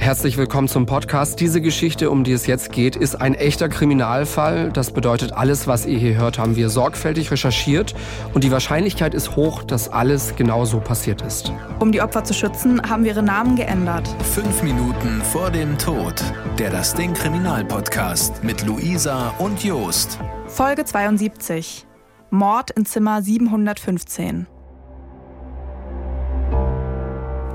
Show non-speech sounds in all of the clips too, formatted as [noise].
Herzlich willkommen zum Podcast. Diese Geschichte, um die es jetzt geht, ist ein echter Kriminalfall. Das bedeutet, alles, was ihr hier hört, haben wir sorgfältig recherchiert und die Wahrscheinlichkeit ist hoch, dass alles genau so passiert ist. Um die Opfer zu schützen, haben wir ihre Namen geändert. Fünf Minuten vor dem Tod. Der Das Ding Kriminalpodcast mit Luisa und Jost. Folge 72. Mord in Zimmer 715.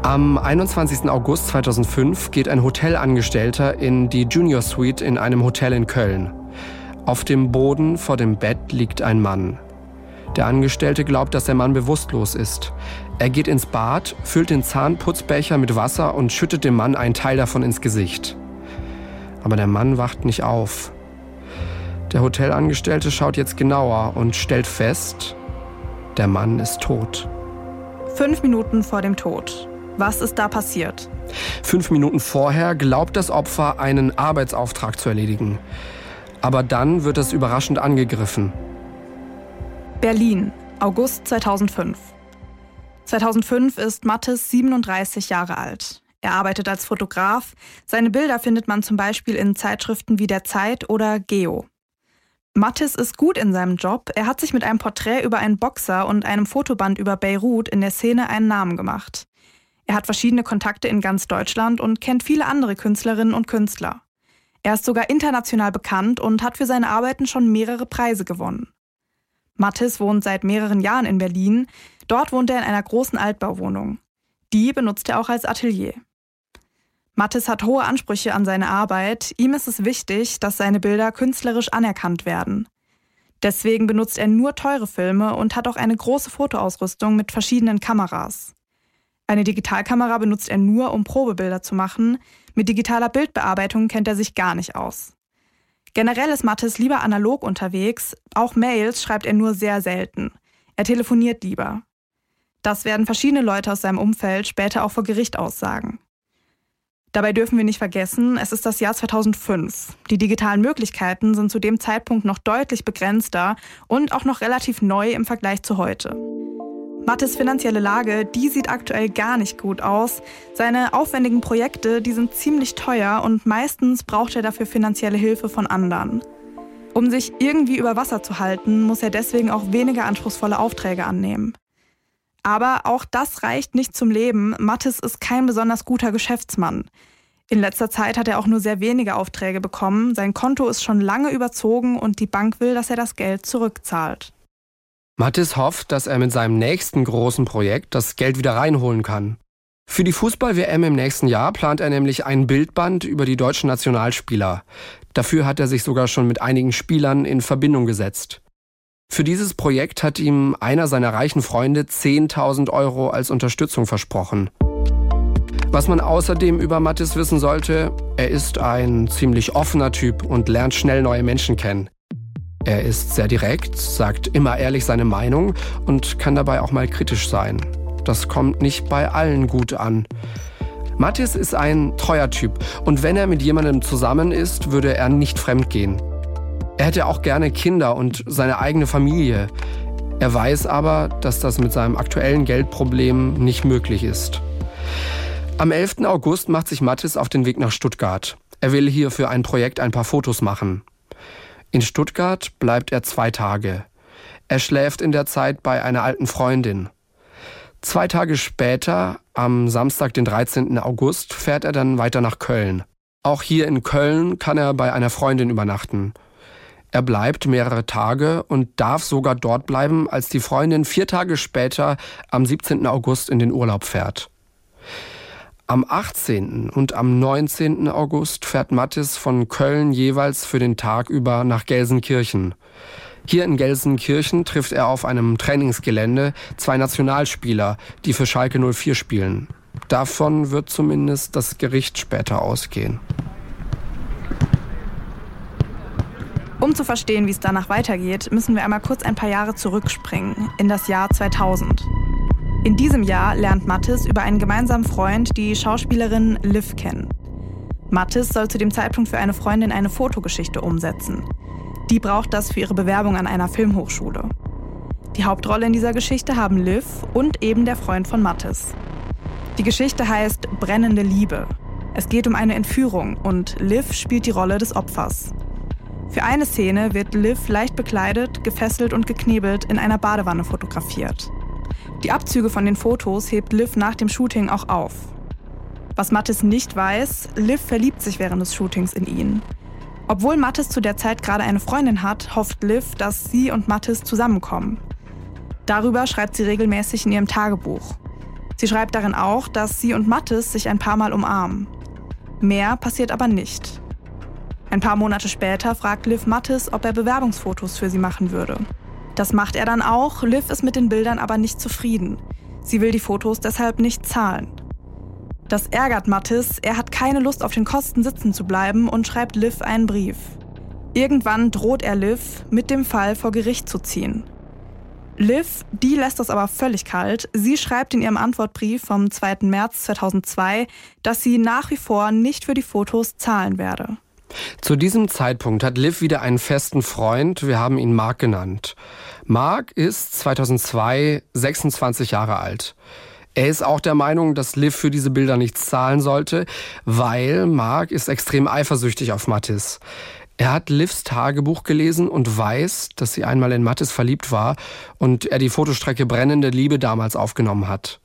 Am 21. August 2005 geht ein Hotelangestellter in die Junior Suite in einem Hotel in Köln. Auf dem Boden vor dem Bett liegt ein Mann. Der Angestellte glaubt, dass der Mann bewusstlos ist. Er geht ins Bad, füllt den Zahnputzbecher mit Wasser und schüttet dem Mann einen Teil davon ins Gesicht. Aber der Mann wacht nicht auf. Der Hotelangestellte schaut jetzt genauer und stellt fest, der Mann ist tot. Fünf Minuten vor dem Tod. Was ist da passiert? Fünf Minuten vorher glaubt das Opfer, einen Arbeitsauftrag zu erledigen. Aber dann wird es überraschend angegriffen. Berlin, August 2005. 2005 ist Mattes 37 Jahre alt. Er arbeitet als Fotograf. Seine Bilder findet man zum Beispiel in Zeitschriften wie der Zeit oder Geo. Mattis ist gut in seinem Job. Er hat sich mit einem Porträt über einen Boxer und einem Fotoband über Beirut in der Szene einen Namen gemacht. Er hat verschiedene Kontakte in ganz Deutschland und kennt viele andere Künstlerinnen und Künstler. Er ist sogar international bekannt und hat für seine Arbeiten schon mehrere Preise gewonnen. Mattis wohnt seit mehreren Jahren in Berlin. Dort wohnt er in einer großen Altbauwohnung. Die benutzt er auch als Atelier. Mattis hat hohe Ansprüche an seine Arbeit. Ihm ist es wichtig, dass seine Bilder künstlerisch anerkannt werden. Deswegen benutzt er nur teure Filme und hat auch eine große Fotoausrüstung mit verschiedenen Kameras. Eine Digitalkamera benutzt er nur, um Probebilder zu machen. Mit digitaler Bildbearbeitung kennt er sich gar nicht aus. Generell ist Mattes lieber analog unterwegs, auch Mails schreibt er nur sehr selten. Er telefoniert lieber. Das werden verschiedene Leute aus seinem Umfeld später auch vor Gericht aussagen. Dabei dürfen wir nicht vergessen, es ist das Jahr 2005. Die digitalen Möglichkeiten sind zu dem Zeitpunkt noch deutlich begrenzter und auch noch relativ neu im Vergleich zu heute. Mattes finanzielle Lage, die sieht aktuell gar nicht gut aus. Seine aufwendigen Projekte, die sind ziemlich teuer und meistens braucht er dafür finanzielle Hilfe von anderen. Um sich irgendwie über Wasser zu halten, muss er deswegen auch weniger anspruchsvolle Aufträge annehmen. Aber auch das reicht nicht zum Leben. Mattes ist kein besonders guter Geschäftsmann. In letzter Zeit hat er auch nur sehr wenige Aufträge bekommen. Sein Konto ist schon lange überzogen und die Bank will, dass er das Geld zurückzahlt. Mattis hofft, dass er mit seinem nächsten großen Projekt das Geld wieder reinholen kann. Für die Fußball-WM im nächsten Jahr plant er nämlich ein Bildband über die deutschen Nationalspieler. Dafür hat er sich sogar schon mit einigen Spielern in Verbindung gesetzt. Für dieses Projekt hat ihm einer seiner reichen Freunde 10.000 Euro als Unterstützung versprochen. Was man außerdem über Mattis wissen sollte, er ist ein ziemlich offener Typ und lernt schnell neue Menschen kennen. Er ist sehr direkt, sagt immer ehrlich seine Meinung und kann dabei auch mal kritisch sein. Das kommt nicht bei allen gut an. Matthias ist ein treuer Typ und wenn er mit jemandem zusammen ist, würde er nicht fremd gehen. Er hätte auch gerne Kinder und seine eigene Familie. Er weiß aber, dass das mit seinem aktuellen Geldproblem nicht möglich ist. Am 11. August macht sich Mathis auf den Weg nach Stuttgart. Er will hier für ein Projekt ein paar Fotos machen. In Stuttgart bleibt er zwei Tage. Er schläft in der Zeit bei einer alten Freundin. Zwei Tage später, am Samstag, den 13. August, fährt er dann weiter nach Köln. Auch hier in Köln kann er bei einer Freundin übernachten. Er bleibt mehrere Tage und darf sogar dort bleiben, als die Freundin vier Tage später, am 17. August, in den Urlaub fährt. Am 18. und am 19. August fährt Mattis von Köln jeweils für den Tag über nach Gelsenkirchen. Hier in Gelsenkirchen trifft er auf einem Trainingsgelände zwei Nationalspieler, die für Schalke 04 spielen. Davon wird zumindest das Gericht später ausgehen. Um zu verstehen, wie es danach weitergeht, müssen wir einmal kurz ein paar Jahre zurückspringen, in das Jahr 2000. In diesem Jahr lernt Mattis über einen gemeinsamen Freund die Schauspielerin Liv kennen. Mattis soll zu dem Zeitpunkt für eine Freundin eine Fotogeschichte umsetzen. Die braucht das für ihre Bewerbung an einer Filmhochschule. Die Hauptrolle in dieser Geschichte haben Liv und eben der Freund von Mattis. Die Geschichte heißt Brennende Liebe. Es geht um eine Entführung und Liv spielt die Rolle des Opfers. Für eine Szene wird Liv leicht bekleidet, gefesselt und geknebelt in einer Badewanne fotografiert. Die Abzüge von den Fotos hebt Liv nach dem Shooting auch auf. Was Mattis nicht weiß, Liv verliebt sich während des Shootings in ihn. Obwohl Mattis zu der Zeit gerade eine Freundin hat, hofft Liv, dass sie und Mattis zusammenkommen. Darüber schreibt sie regelmäßig in ihrem Tagebuch. Sie schreibt darin auch, dass sie und Mattis sich ein paar Mal umarmen. Mehr passiert aber nicht. Ein paar Monate später fragt Liv Mattis, ob er Bewerbungsfotos für sie machen würde. Das macht er dann auch, Liv ist mit den Bildern aber nicht zufrieden. Sie will die Fotos deshalb nicht zahlen. Das ärgert Mattis, er hat keine Lust auf den Kosten sitzen zu bleiben und schreibt Liv einen Brief. Irgendwann droht er Liv, mit dem Fall vor Gericht zu ziehen. Liv, die lässt das aber völlig kalt. Sie schreibt in ihrem Antwortbrief vom 2. März 2002, dass sie nach wie vor nicht für die Fotos zahlen werde. Zu diesem Zeitpunkt hat Liv wieder einen festen Freund. Wir haben ihn Mark genannt. Mark ist 2002 26 Jahre alt. Er ist auch der Meinung, dass Liv für diese Bilder nichts zahlen sollte, weil Mark ist extrem eifersüchtig auf Mattis. Er hat Livs Tagebuch gelesen und weiß, dass sie einmal in Mattis verliebt war und er die Fotostrecke Brennende Liebe damals aufgenommen hat.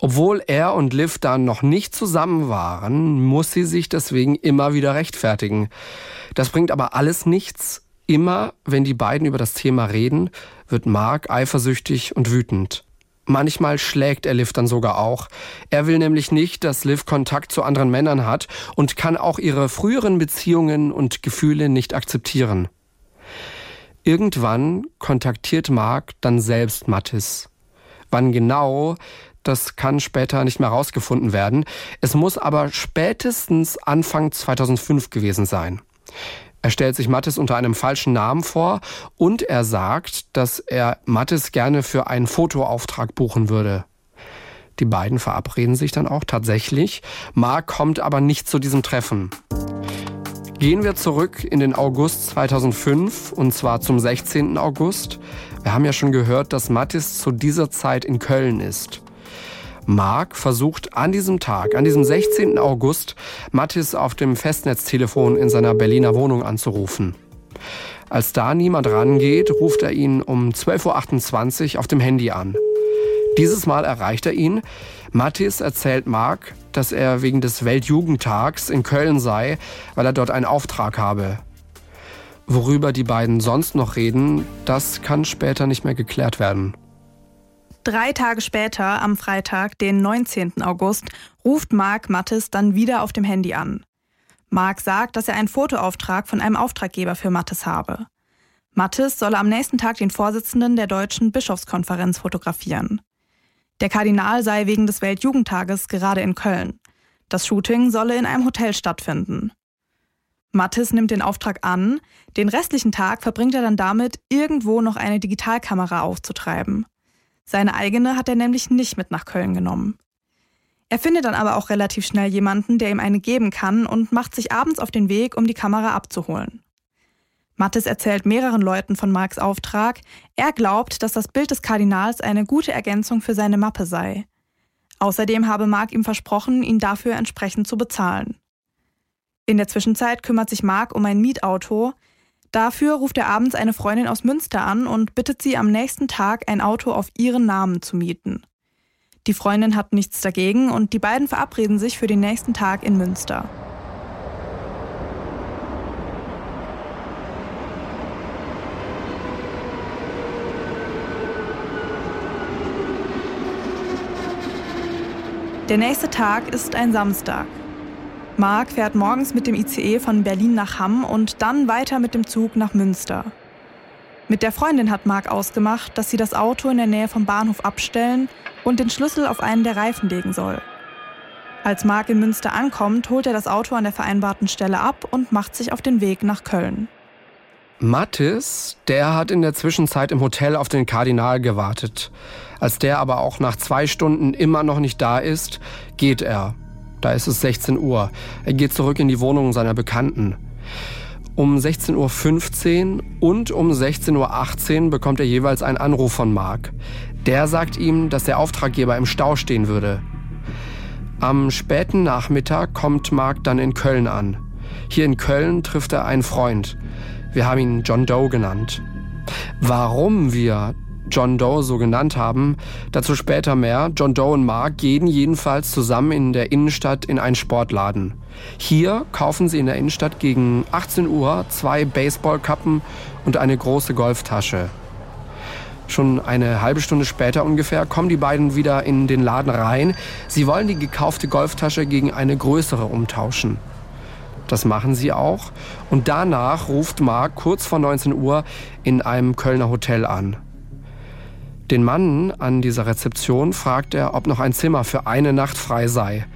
Obwohl er und Liv dann noch nicht zusammen waren, muss sie sich deswegen immer wieder rechtfertigen. Das bringt aber alles nichts. Immer, wenn die beiden über das Thema reden, wird Mark eifersüchtig und wütend. Manchmal schlägt er Liv dann sogar auch. Er will nämlich nicht, dass Liv Kontakt zu anderen Männern hat und kann auch ihre früheren Beziehungen und Gefühle nicht akzeptieren. Irgendwann kontaktiert Mark dann selbst Mattis. Wann genau, das kann später nicht mehr herausgefunden werden. Es muss aber spätestens Anfang 2005 gewesen sein. Er stellt sich Mattes unter einem falschen Namen vor und er sagt, dass er Mattes gerne für einen Fotoauftrag buchen würde. Die beiden verabreden sich dann auch tatsächlich. Mark kommt aber nicht zu diesem Treffen. Gehen wir zurück in den August 2005 und zwar zum 16. August. Wir haben ja schon gehört, dass Mattis zu dieser Zeit in Köln ist. Mark versucht an diesem Tag, an diesem 16. August, Mattis auf dem Festnetztelefon in seiner Berliner Wohnung anzurufen. Als da niemand rangeht, ruft er ihn um 12.28 Uhr auf dem Handy an. Dieses Mal erreicht er ihn. Mattis erzählt Mark, dass er wegen des Weltjugendtags in Köln sei, weil er dort einen Auftrag habe. Worüber die beiden sonst noch reden, das kann später nicht mehr geklärt werden. Drei Tage später, am Freitag, den 19. August, ruft Mark Mattes dann wieder auf dem Handy an. Mark sagt, dass er einen Fotoauftrag von einem Auftraggeber für Mattes habe. Mattes solle am nächsten Tag den Vorsitzenden der Deutschen Bischofskonferenz fotografieren. Der Kardinal sei wegen des Weltjugendtages gerade in Köln. Das Shooting solle in einem Hotel stattfinden. Mattes nimmt den Auftrag an, den restlichen Tag verbringt er dann damit, irgendwo noch eine Digitalkamera aufzutreiben. Seine eigene hat er nämlich nicht mit nach Köln genommen. Er findet dann aber auch relativ schnell jemanden, der ihm eine geben kann und macht sich abends auf den Weg, um die Kamera abzuholen. Mattes erzählt mehreren Leuten von Marks Auftrag. Er glaubt, dass das Bild des Kardinals eine gute Ergänzung für seine Mappe sei. Außerdem habe Mark ihm versprochen, ihn dafür entsprechend zu bezahlen. In der Zwischenzeit kümmert sich Mark um ein Mietauto, Dafür ruft er abends eine Freundin aus Münster an und bittet sie am nächsten Tag ein Auto auf ihren Namen zu mieten. Die Freundin hat nichts dagegen und die beiden verabreden sich für den nächsten Tag in Münster. Der nächste Tag ist ein Samstag. Marc fährt morgens mit dem ICE von Berlin nach Hamm und dann weiter mit dem Zug nach Münster. Mit der Freundin hat Marc ausgemacht, dass sie das Auto in der Nähe vom Bahnhof abstellen und den Schlüssel auf einen der Reifen legen soll. Als Marc in Münster ankommt, holt er das Auto an der vereinbarten Stelle ab und macht sich auf den Weg nach Köln. Mattis, der hat in der Zwischenzeit im Hotel auf den Kardinal gewartet. Als der aber auch nach zwei Stunden immer noch nicht da ist, geht er. Da ist es 16 Uhr. Er geht zurück in die Wohnung seiner Bekannten. Um 16.15 Uhr und um 16.18 Uhr bekommt er jeweils einen Anruf von Mark. Der sagt ihm, dass der Auftraggeber im Stau stehen würde. Am späten Nachmittag kommt Mark dann in Köln an. Hier in Köln trifft er einen Freund. Wir haben ihn John Doe genannt. Warum wir John Doe so genannt haben, dazu später mehr. John Doe und Mark gehen jedenfalls zusammen in der Innenstadt in einen Sportladen. Hier kaufen sie in der Innenstadt gegen 18 Uhr zwei Baseballkappen und eine große Golftasche. Schon eine halbe Stunde später ungefähr kommen die beiden wieder in den Laden rein. Sie wollen die gekaufte Golftasche gegen eine größere umtauschen. Das machen sie auch. Und danach ruft Mark kurz vor 19 Uhr in einem Kölner Hotel an. Den Mann an dieser Rezeption fragt er, ob noch ein Zimmer für eine Nacht frei sei.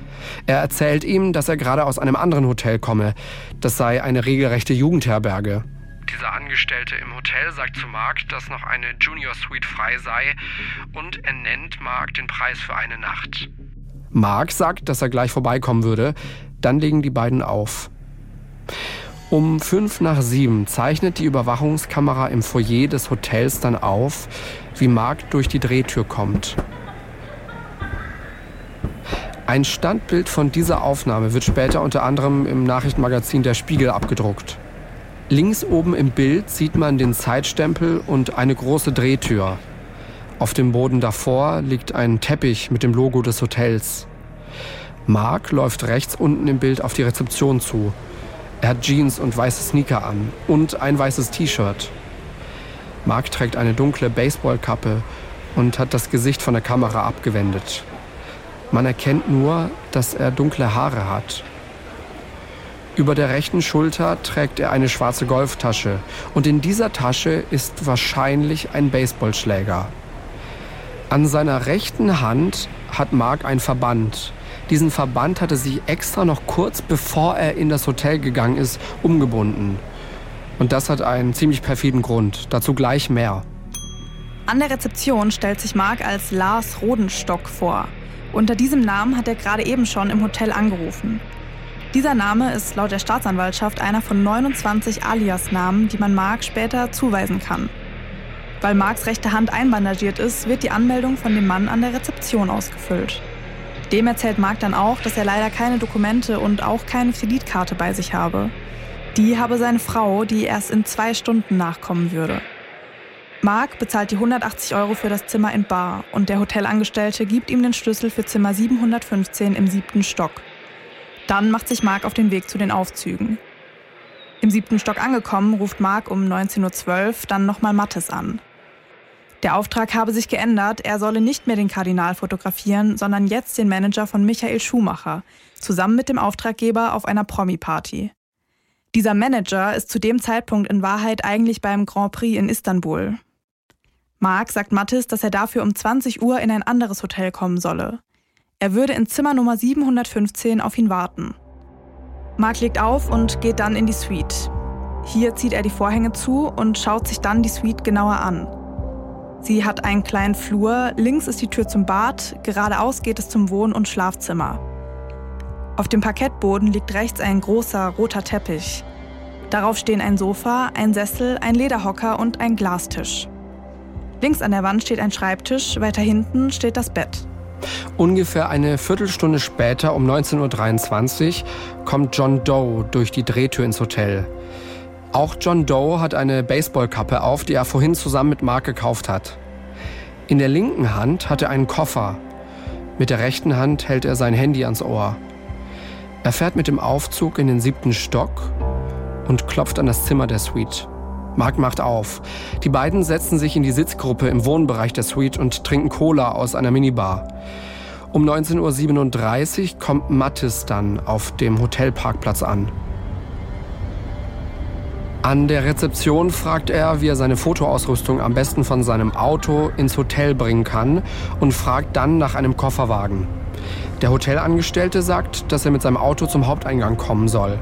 Er erzählt ihm, dass er gerade aus einem anderen Hotel komme. Das sei eine regelrechte Jugendherberge. Dieser Angestellte im Hotel sagt zu Mark, dass noch eine Junior Suite frei sei und er nennt Mark den Preis für eine Nacht. Mark sagt, dass er gleich vorbeikommen würde. Dann legen die beiden auf. Um fünf nach sieben zeichnet die Überwachungskamera im Foyer des Hotels dann auf, wie Mark durch die Drehtür kommt. Ein Standbild von dieser Aufnahme wird später unter anderem im Nachrichtenmagazin Der Spiegel abgedruckt. Links oben im Bild sieht man den Zeitstempel und eine große Drehtür. Auf dem Boden davor liegt ein Teppich mit dem Logo des Hotels. Mark läuft rechts unten im Bild auf die Rezeption zu. Er hat Jeans und weiße Sneaker an und ein weißes T-Shirt. Mark trägt eine dunkle Baseballkappe und hat das Gesicht von der Kamera abgewendet. Man erkennt nur, dass er dunkle Haare hat. Über der rechten Schulter trägt er eine schwarze Golftasche und in dieser Tasche ist wahrscheinlich ein Baseballschläger. An seiner rechten Hand hat Mark ein Verband. Diesen Verband hatte sie extra noch kurz bevor er in das Hotel gegangen ist, umgebunden. Und das hat einen ziemlich perfiden Grund. Dazu gleich mehr. An der Rezeption stellt sich Mark als Lars Rodenstock vor. Unter diesem Namen hat er gerade eben schon im Hotel angerufen. Dieser Name ist laut der Staatsanwaltschaft einer von 29 Alias-Namen, die man Mark später zuweisen kann. Weil Marks rechte Hand einbandagiert ist, wird die Anmeldung von dem Mann an der Rezeption ausgefüllt. Dem erzählt Mark dann auch, dass er leider keine Dokumente und auch keine Kreditkarte bei sich habe. Die habe seine Frau, die erst in zwei Stunden nachkommen würde. Mark bezahlt die 180 Euro für das Zimmer in Bar und der Hotelangestellte gibt ihm den Schlüssel für Zimmer 715 im siebten Stock. Dann macht sich Mark auf den Weg zu den Aufzügen. Im siebten Stock angekommen, ruft Mark um 19.12 Uhr dann nochmal Mattes an. Der Auftrag habe sich geändert, er solle nicht mehr den Kardinal fotografieren, sondern jetzt den Manager von Michael Schumacher, zusammen mit dem Auftraggeber auf einer Promi-Party. Dieser Manager ist zu dem Zeitpunkt in Wahrheit eigentlich beim Grand Prix in Istanbul. Mark sagt Mattis, dass er dafür um 20 Uhr in ein anderes Hotel kommen solle. Er würde in Zimmer Nummer 715 auf ihn warten. Mark legt auf und geht dann in die Suite. Hier zieht er die Vorhänge zu und schaut sich dann die Suite genauer an. Sie hat einen kleinen Flur, links ist die Tür zum Bad, geradeaus geht es zum Wohn- und Schlafzimmer. Auf dem Parkettboden liegt rechts ein großer roter Teppich. Darauf stehen ein Sofa, ein Sessel, ein Lederhocker und ein Glastisch. Links an der Wand steht ein Schreibtisch, weiter hinten steht das Bett. Ungefähr eine Viertelstunde später, um 19.23 Uhr, kommt John Doe durch die Drehtür ins Hotel. Auch John Doe hat eine Baseballkappe auf, die er vorhin zusammen mit Mark gekauft hat. In der linken Hand hat er einen Koffer. Mit der rechten Hand hält er sein Handy ans Ohr. Er fährt mit dem Aufzug in den siebten Stock und klopft an das Zimmer der Suite. Mark macht auf. Die beiden setzen sich in die Sitzgruppe im Wohnbereich der Suite und trinken Cola aus einer Minibar. Um 19.37 Uhr kommt Mattis dann auf dem Hotelparkplatz an. An der Rezeption fragt er, wie er seine Fotoausrüstung am besten von seinem Auto ins Hotel bringen kann und fragt dann nach einem Kofferwagen. Der Hotelangestellte sagt, dass er mit seinem Auto zum Haupteingang kommen soll.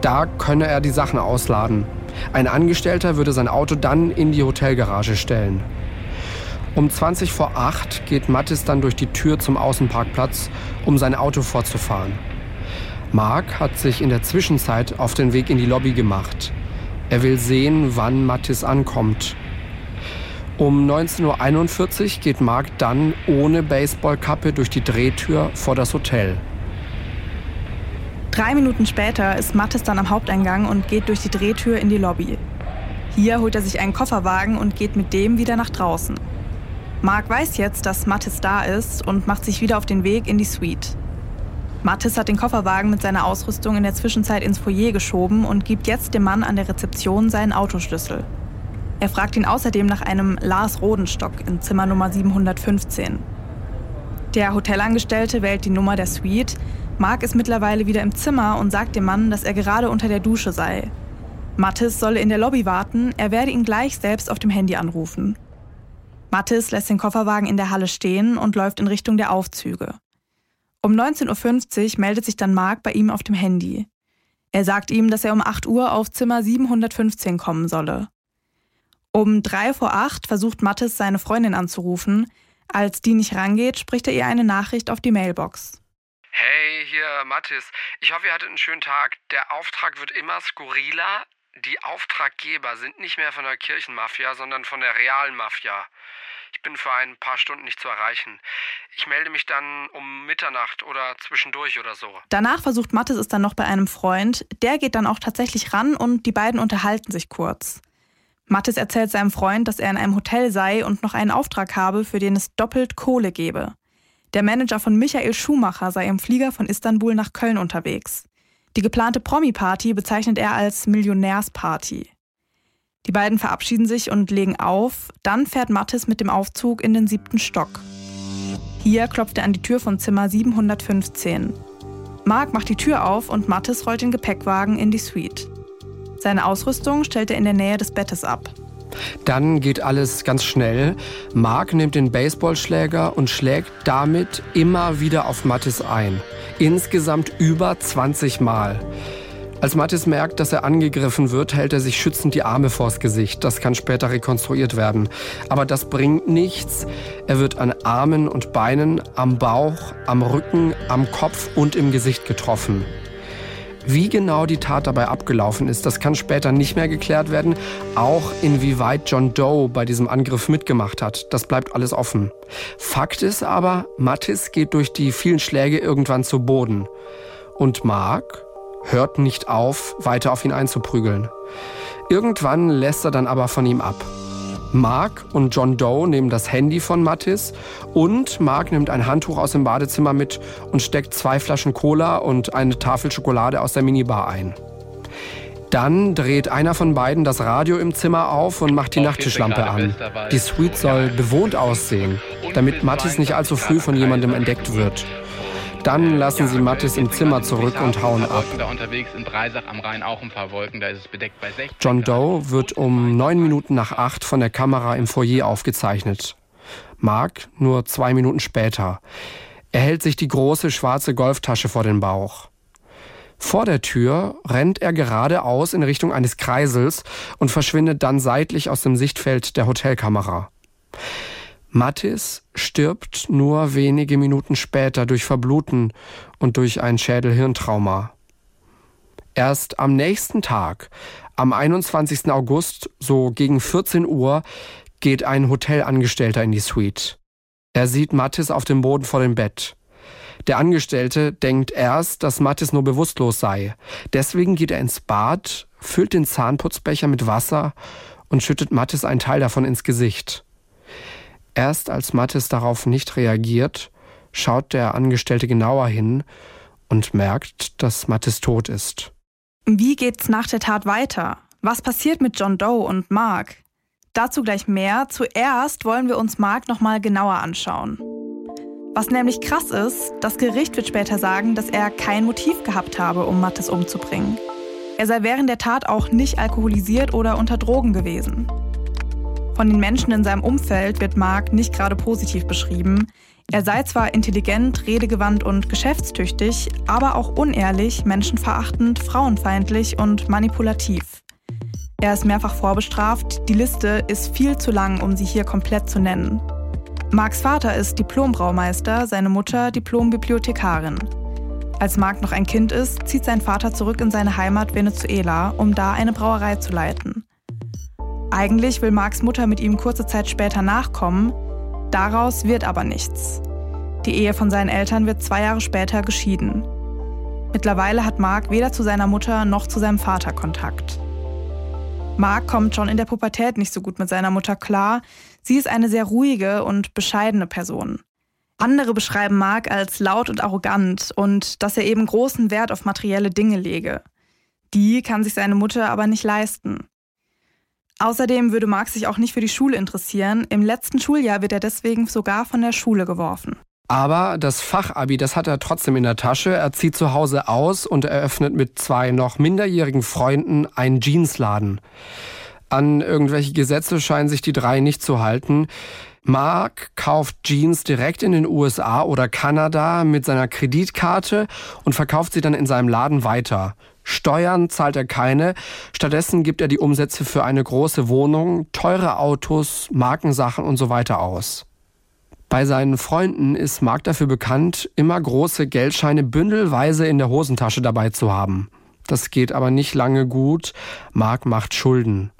Da könne er die Sachen ausladen. Ein Angestellter würde sein Auto dann in die Hotelgarage stellen. Um 20 vor 8 geht Mattis dann durch die Tür zum Außenparkplatz, um sein Auto fortzufahren. Mark hat sich in der Zwischenzeit auf den Weg in die Lobby gemacht. Er will sehen, wann Mattis ankommt um 19.41 Uhr geht Mark dann ohne Baseballkappe durch die Drehtür vor das Hotel. Drei Minuten später ist Mattes dann am Haupteingang und geht durch die Drehtür in die Lobby. Hier holt er sich einen Kofferwagen und geht mit dem wieder nach draußen. Mark weiß jetzt, dass Mattes da ist und macht sich wieder auf den Weg in die Suite. Mattes hat den Kofferwagen mit seiner Ausrüstung in der Zwischenzeit ins Foyer geschoben und gibt jetzt dem Mann an der Rezeption seinen Autoschlüssel. Er fragt ihn außerdem nach einem Lars Rodenstock in Zimmer Nummer 715. Der Hotelangestellte wählt die Nummer der Suite. Mark ist mittlerweile wieder im Zimmer und sagt dem Mann, dass er gerade unter der Dusche sei. Mattis solle in der Lobby warten, er werde ihn gleich selbst auf dem Handy anrufen. Mattis lässt den Kofferwagen in der Halle stehen und läuft in Richtung der Aufzüge. Um 19.50 Uhr meldet sich dann Mark bei ihm auf dem Handy. Er sagt ihm, dass er um 8 Uhr auf Zimmer 715 kommen solle. Um drei vor acht versucht Mattis seine Freundin anzurufen. Als die nicht rangeht, spricht er ihr eine Nachricht auf die Mailbox. Hey, hier Mattis. Ich hoffe, ihr hattet einen schönen Tag. Der Auftrag wird immer skurriler, die Auftraggeber sind nicht mehr von der Kirchenmafia, sondern von der realen Mafia. Ich bin für ein paar Stunden nicht zu erreichen. Ich melde mich dann um Mitternacht oder zwischendurch oder so. Danach versucht Mattes es dann noch bei einem Freund. Der geht dann auch tatsächlich ran und die beiden unterhalten sich kurz. Mattes erzählt seinem Freund, dass er in einem Hotel sei und noch einen Auftrag habe, für den es doppelt Kohle gebe. Der Manager von Michael Schumacher sei im Flieger von Istanbul nach Köln unterwegs. Die geplante Promi-Party bezeichnet er als Millionärsparty. Die beiden verabschieden sich und legen auf, dann fährt Mattis mit dem Aufzug in den siebten Stock. Hier klopft er an die Tür von Zimmer 715. Mark macht die Tür auf und Mattis rollt den Gepäckwagen in die Suite. Seine Ausrüstung stellt er in der Nähe des Bettes ab. Dann geht alles ganz schnell. Mark nimmt den Baseballschläger und schlägt damit immer wieder auf Mattis ein. Insgesamt über 20 Mal. Als Mattis merkt, dass er angegriffen wird, hält er sich schützend die Arme vors Gesicht. Das kann später rekonstruiert werden. Aber das bringt nichts. Er wird an Armen und Beinen, am Bauch, am Rücken, am Kopf und im Gesicht getroffen. Wie genau die Tat dabei abgelaufen ist, das kann später nicht mehr geklärt werden. Auch inwieweit John Doe bei diesem Angriff mitgemacht hat, das bleibt alles offen. Fakt ist aber, Mattis geht durch die vielen Schläge irgendwann zu Boden. Und Mark hört nicht auf, weiter auf ihn einzuprügeln. Irgendwann lässt er dann aber von ihm ab. Mark und John Doe nehmen das Handy von Mattis und Mark nimmt ein Handtuch aus dem Badezimmer mit und steckt zwei Flaschen Cola und eine Tafel Schokolade aus der Minibar ein. Dann dreht einer von beiden das Radio im Zimmer auf und macht die Nachttischlampe an. Die Suite soll bewohnt aussehen, damit Mattis nicht allzu früh von jemandem entdeckt wird. Dann lassen sie Mattis im Zimmer zurück und hauen ab. John Doe wird um neun Minuten nach acht von der Kamera im Foyer aufgezeichnet. Mark nur zwei Minuten später. Er hält sich die große schwarze Golftasche vor den Bauch. Vor der Tür rennt er geradeaus in Richtung eines Kreisels und verschwindet dann seitlich aus dem Sichtfeld der Hotelkamera. Mattis stirbt nur wenige Minuten später durch Verbluten und durch ein Schädelhirntrauma. Erst am nächsten Tag, am 21. August, so gegen 14 Uhr, geht ein Hotelangestellter in die Suite. Er sieht Mattis auf dem Boden vor dem Bett. Der Angestellte denkt erst, dass Mattis nur bewusstlos sei. Deswegen geht er ins Bad, füllt den Zahnputzbecher mit Wasser und schüttet Mattis einen Teil davon ins Gesicht. Erst als Mattes darauf nicht reagiert, schaut der Angestellte genauer hin und merkt, dass Mattes tot ist. Wie geht's nach der Tat weiter? Was passiert mit John Doe und Mark? Dazu gleich mehr. Zuerst wollen wir uns Mark nochmal genauer anschauen. Was nämlich krass ist, das Gericht wird später sagen, dass er kein Motiv gehabt habe, um Mattes umzubringen. Er sei während der Tat auch nicht alkoholisiert oder unter Drogen gewesen. Von den Menschen in seinem Umfeld wird Mark nicht gerade positiv beschrieben. Er sei zwar intelligent, redegewandt und geschäftstüchtig, aber auch unehrlich, menschenverachtend, frauenfeindlich und manipulativ. Er ist mehrfach vorbestraft, die Liste ist viel zu lang, um sie hier komplett zu nennen. Marks Vater ist Diplombraumeister, seine Mutter Diplombibliothekarin. Als Mark noch ein Kind ist, zieht sein Vater zurück in seine Heimat Venezuela, um da eine Brauerei zu leiten. Eigentlich will Marks Mutter mit ihm kurze Zeit später nachkommen, daraus wird aber nichts. Die Ehe von seinen Eltern wird zwei Jahre später geschieden. Mittlerweile hat Mark weder zu seiner Mutter noch zu seinem Vater Kontakt. Mark kommt schon in der Pubertät nicht so gut mit seiner Mutter klar. Sie ist eine sehr ruhige und bescheidene Person. Andere beschreiben Mark als laut und arrogant und dass er eben großen Wert auf materielle Dinge lege. Die kann sich seine Mutter aber nicht leisten. Außerdem würde Mark sich auch nicht für die Schule interessieren. Im letzten Schuljahr wird er deswegen sogar von der Schule geworfen. Aber das Fachabi, das hat er trotzdem in der Tasche. Er zieht zu Hause aus und eröffnet mit zwei noch minderjährigen Freunden einen Jeansladen. An irgendwelche Gesetze scheinen sich die drei nicht zu halten. Mark kauft Jeans direkt in den USA oder Kanada mit seiner Kreditkarte und verkauft sie dann in seinem Laden weiter. Steuern zahlt er keine. Stattdessen gibt er die Umsätze für eine große Wohnung, teure Autos, Markensachen und so weiter aus. Bei seinen Freunden ist Mark dafür bekannt, immer große Geldscheine bündelweise in der Hosentasche dabei zu haben. Das geht aber nicht lange gut. Mark macht Schulden.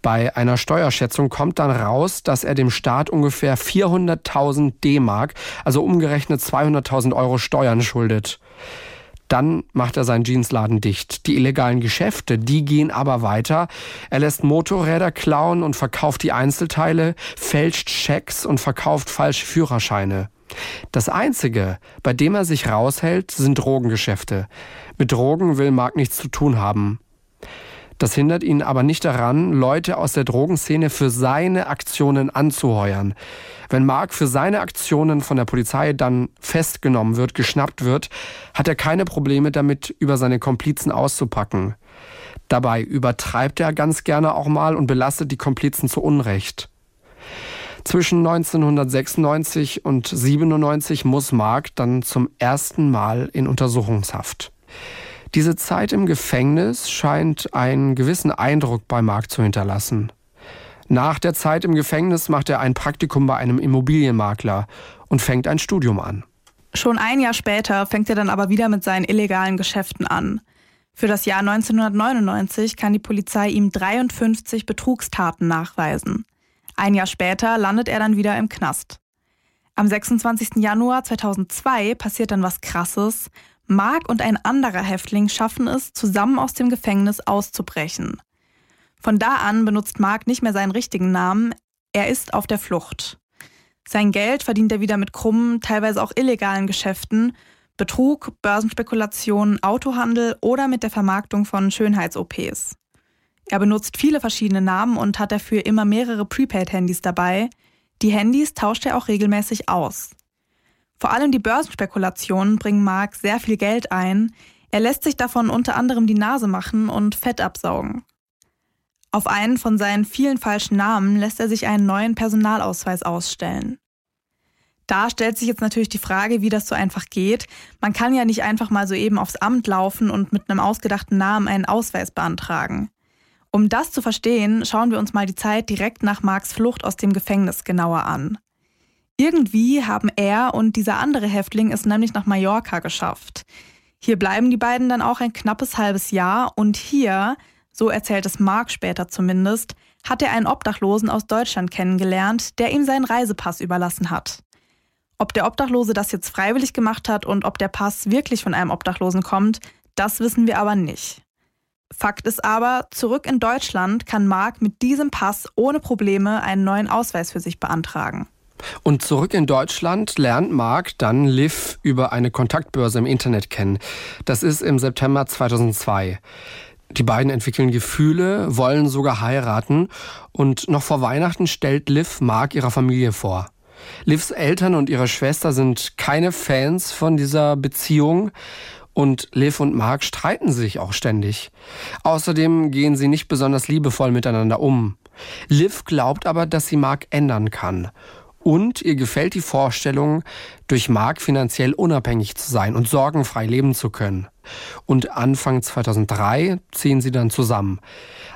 Bei einer Steuerschätzung kommt dann raus, dass er dem Staat ungefähr 400.000 D-Mark, also umgerechnet 200.000 Euro Steuern schuldet. Dann macht er seinen Jeansladen dicht. Die illegalen Geschäfte, die gehen aber weiter. Er lässt Motorräder klauen und verkauft die Einzelteile, fälscht Schecks und verkauft falsche Führerscheine. Das Einzige, bei dem er sich raushält, sind Drogengeschäfte. Mit Drogen will Mark nichts zu tun haben. Das hindert ihn aber nicht daran, Leute aus der Drogenszene für seine Aktionen anzuheuern. Wenn Mark für seine Aktionen von der Polizei dann festgenommen wird, geschnappt wird, hat er keine Probleme damit, über seine Komplizen auszupacken. Dabei übertreibt er ganz gerne auch mal und belastet die Komplizen zu Unrecht. Zwischen 1996 und 97 muss Mark dann zum ersten Mal in Untersuchungshaft. Diese Zeit im Gefängnis scheint einen gewissen Eindruck bei Mark zu hinterlassen. Nach der Zeit im Gefängnis macht er ein Praktikum bei einem Immobilienmakler und fängt ein Studium an. Schon ein Jahr später fängt er dann aber wieder mit seinen illegalen Geschäften an. Für das Jahr 1999 kann die Polizei ihm 53 Betrugstaten nachweisen. Ein Jahr später landet er dann wieder im Knast. Am 26. Januar 2002 passiert dann was Krasses Mark und ein anderer Häftling schaffen es, zusammen aus dem Gefängnis auszubrechen. Von da an benutzt Mark nicht mehr seinen richtigen Namen, er ist auf der Flucht. Sein Geld verdient er wieder mit krummen, teilweise auch illegalen Geschäften, Betrug, Börsenspekulation, Autohandel oder mit der Vermarktung von Schönheits-OPs. Er benutzt viele verschiedene Namen und hat dafür immer mehrere Prepaid-Handys dabei. Die Handys tauscht er auch regelmäßig aus. Vor allem die Börsenspekulationen bringen Mark sehr viel Geld ein. Er lässt sich davon unter anderem die Nase machen und Fett absaugen. Auf einen von seinen vielen falschen Namen lässt er sich einen neuen Personalausweis ausstellen. Da stellt sich jetzt natürlich die Frage, wie das so einfach geht. Man kann ja nicht einfach mal so eben aufs Amt laufen und mit einem ausgedachten Namen einen Ausweis beantragen. Um das zu verstehen, schauen wir uns mal die Zeit direkt nach Marks Flucht aus dem Gefängnis genauer an. Irgendwie haben er und dieser andere Häftling es nämlich nach Mallorca geschafft. Hier bleiben die beiden dann auch ein knappes halbes Jahr und hier, so erzählt es Mark später zumindest, hat er einen Obdachlosen aus Deutschland kennengelernt, der ihm seinen Reisepass überlassen hat. Ob der Obdachlose das jetzt freiwillig gemacht hat und ob der Pass wirklich von einem Obdachlosen kommt, das wissen wir aber nicht. Fakt ist aber, zurück in Deutschland kann Mark mit diesem Pass ohne Probleme einen neuen Ausweis für sich beantragen. Und zurück in Deutschland lernt Mark dann Liv über eine Kontaktbörse im Internet kennen. Das ist im September 2002. Die beiden entwickeln Gefühle, wollen sogar heiraten und noch vor Weihnachten stellt Liv Mark ihrer Familie vor. Livs Eltern und ihre Schwester sind keine Fans von dieser Beziehung und Liv und Mark streiten sich auch ständig. Außerdem gehen sie nicht besonders liebevoll miteinander um. Liv glaubt aber, dass sie Mark ändern kann und ihr gefällt die Vorstellung, durch Mark finanziell unabhängig zu sein und sorgenfrei leben zu können. Und Anfang 2003 ziehen sie dann zusammen.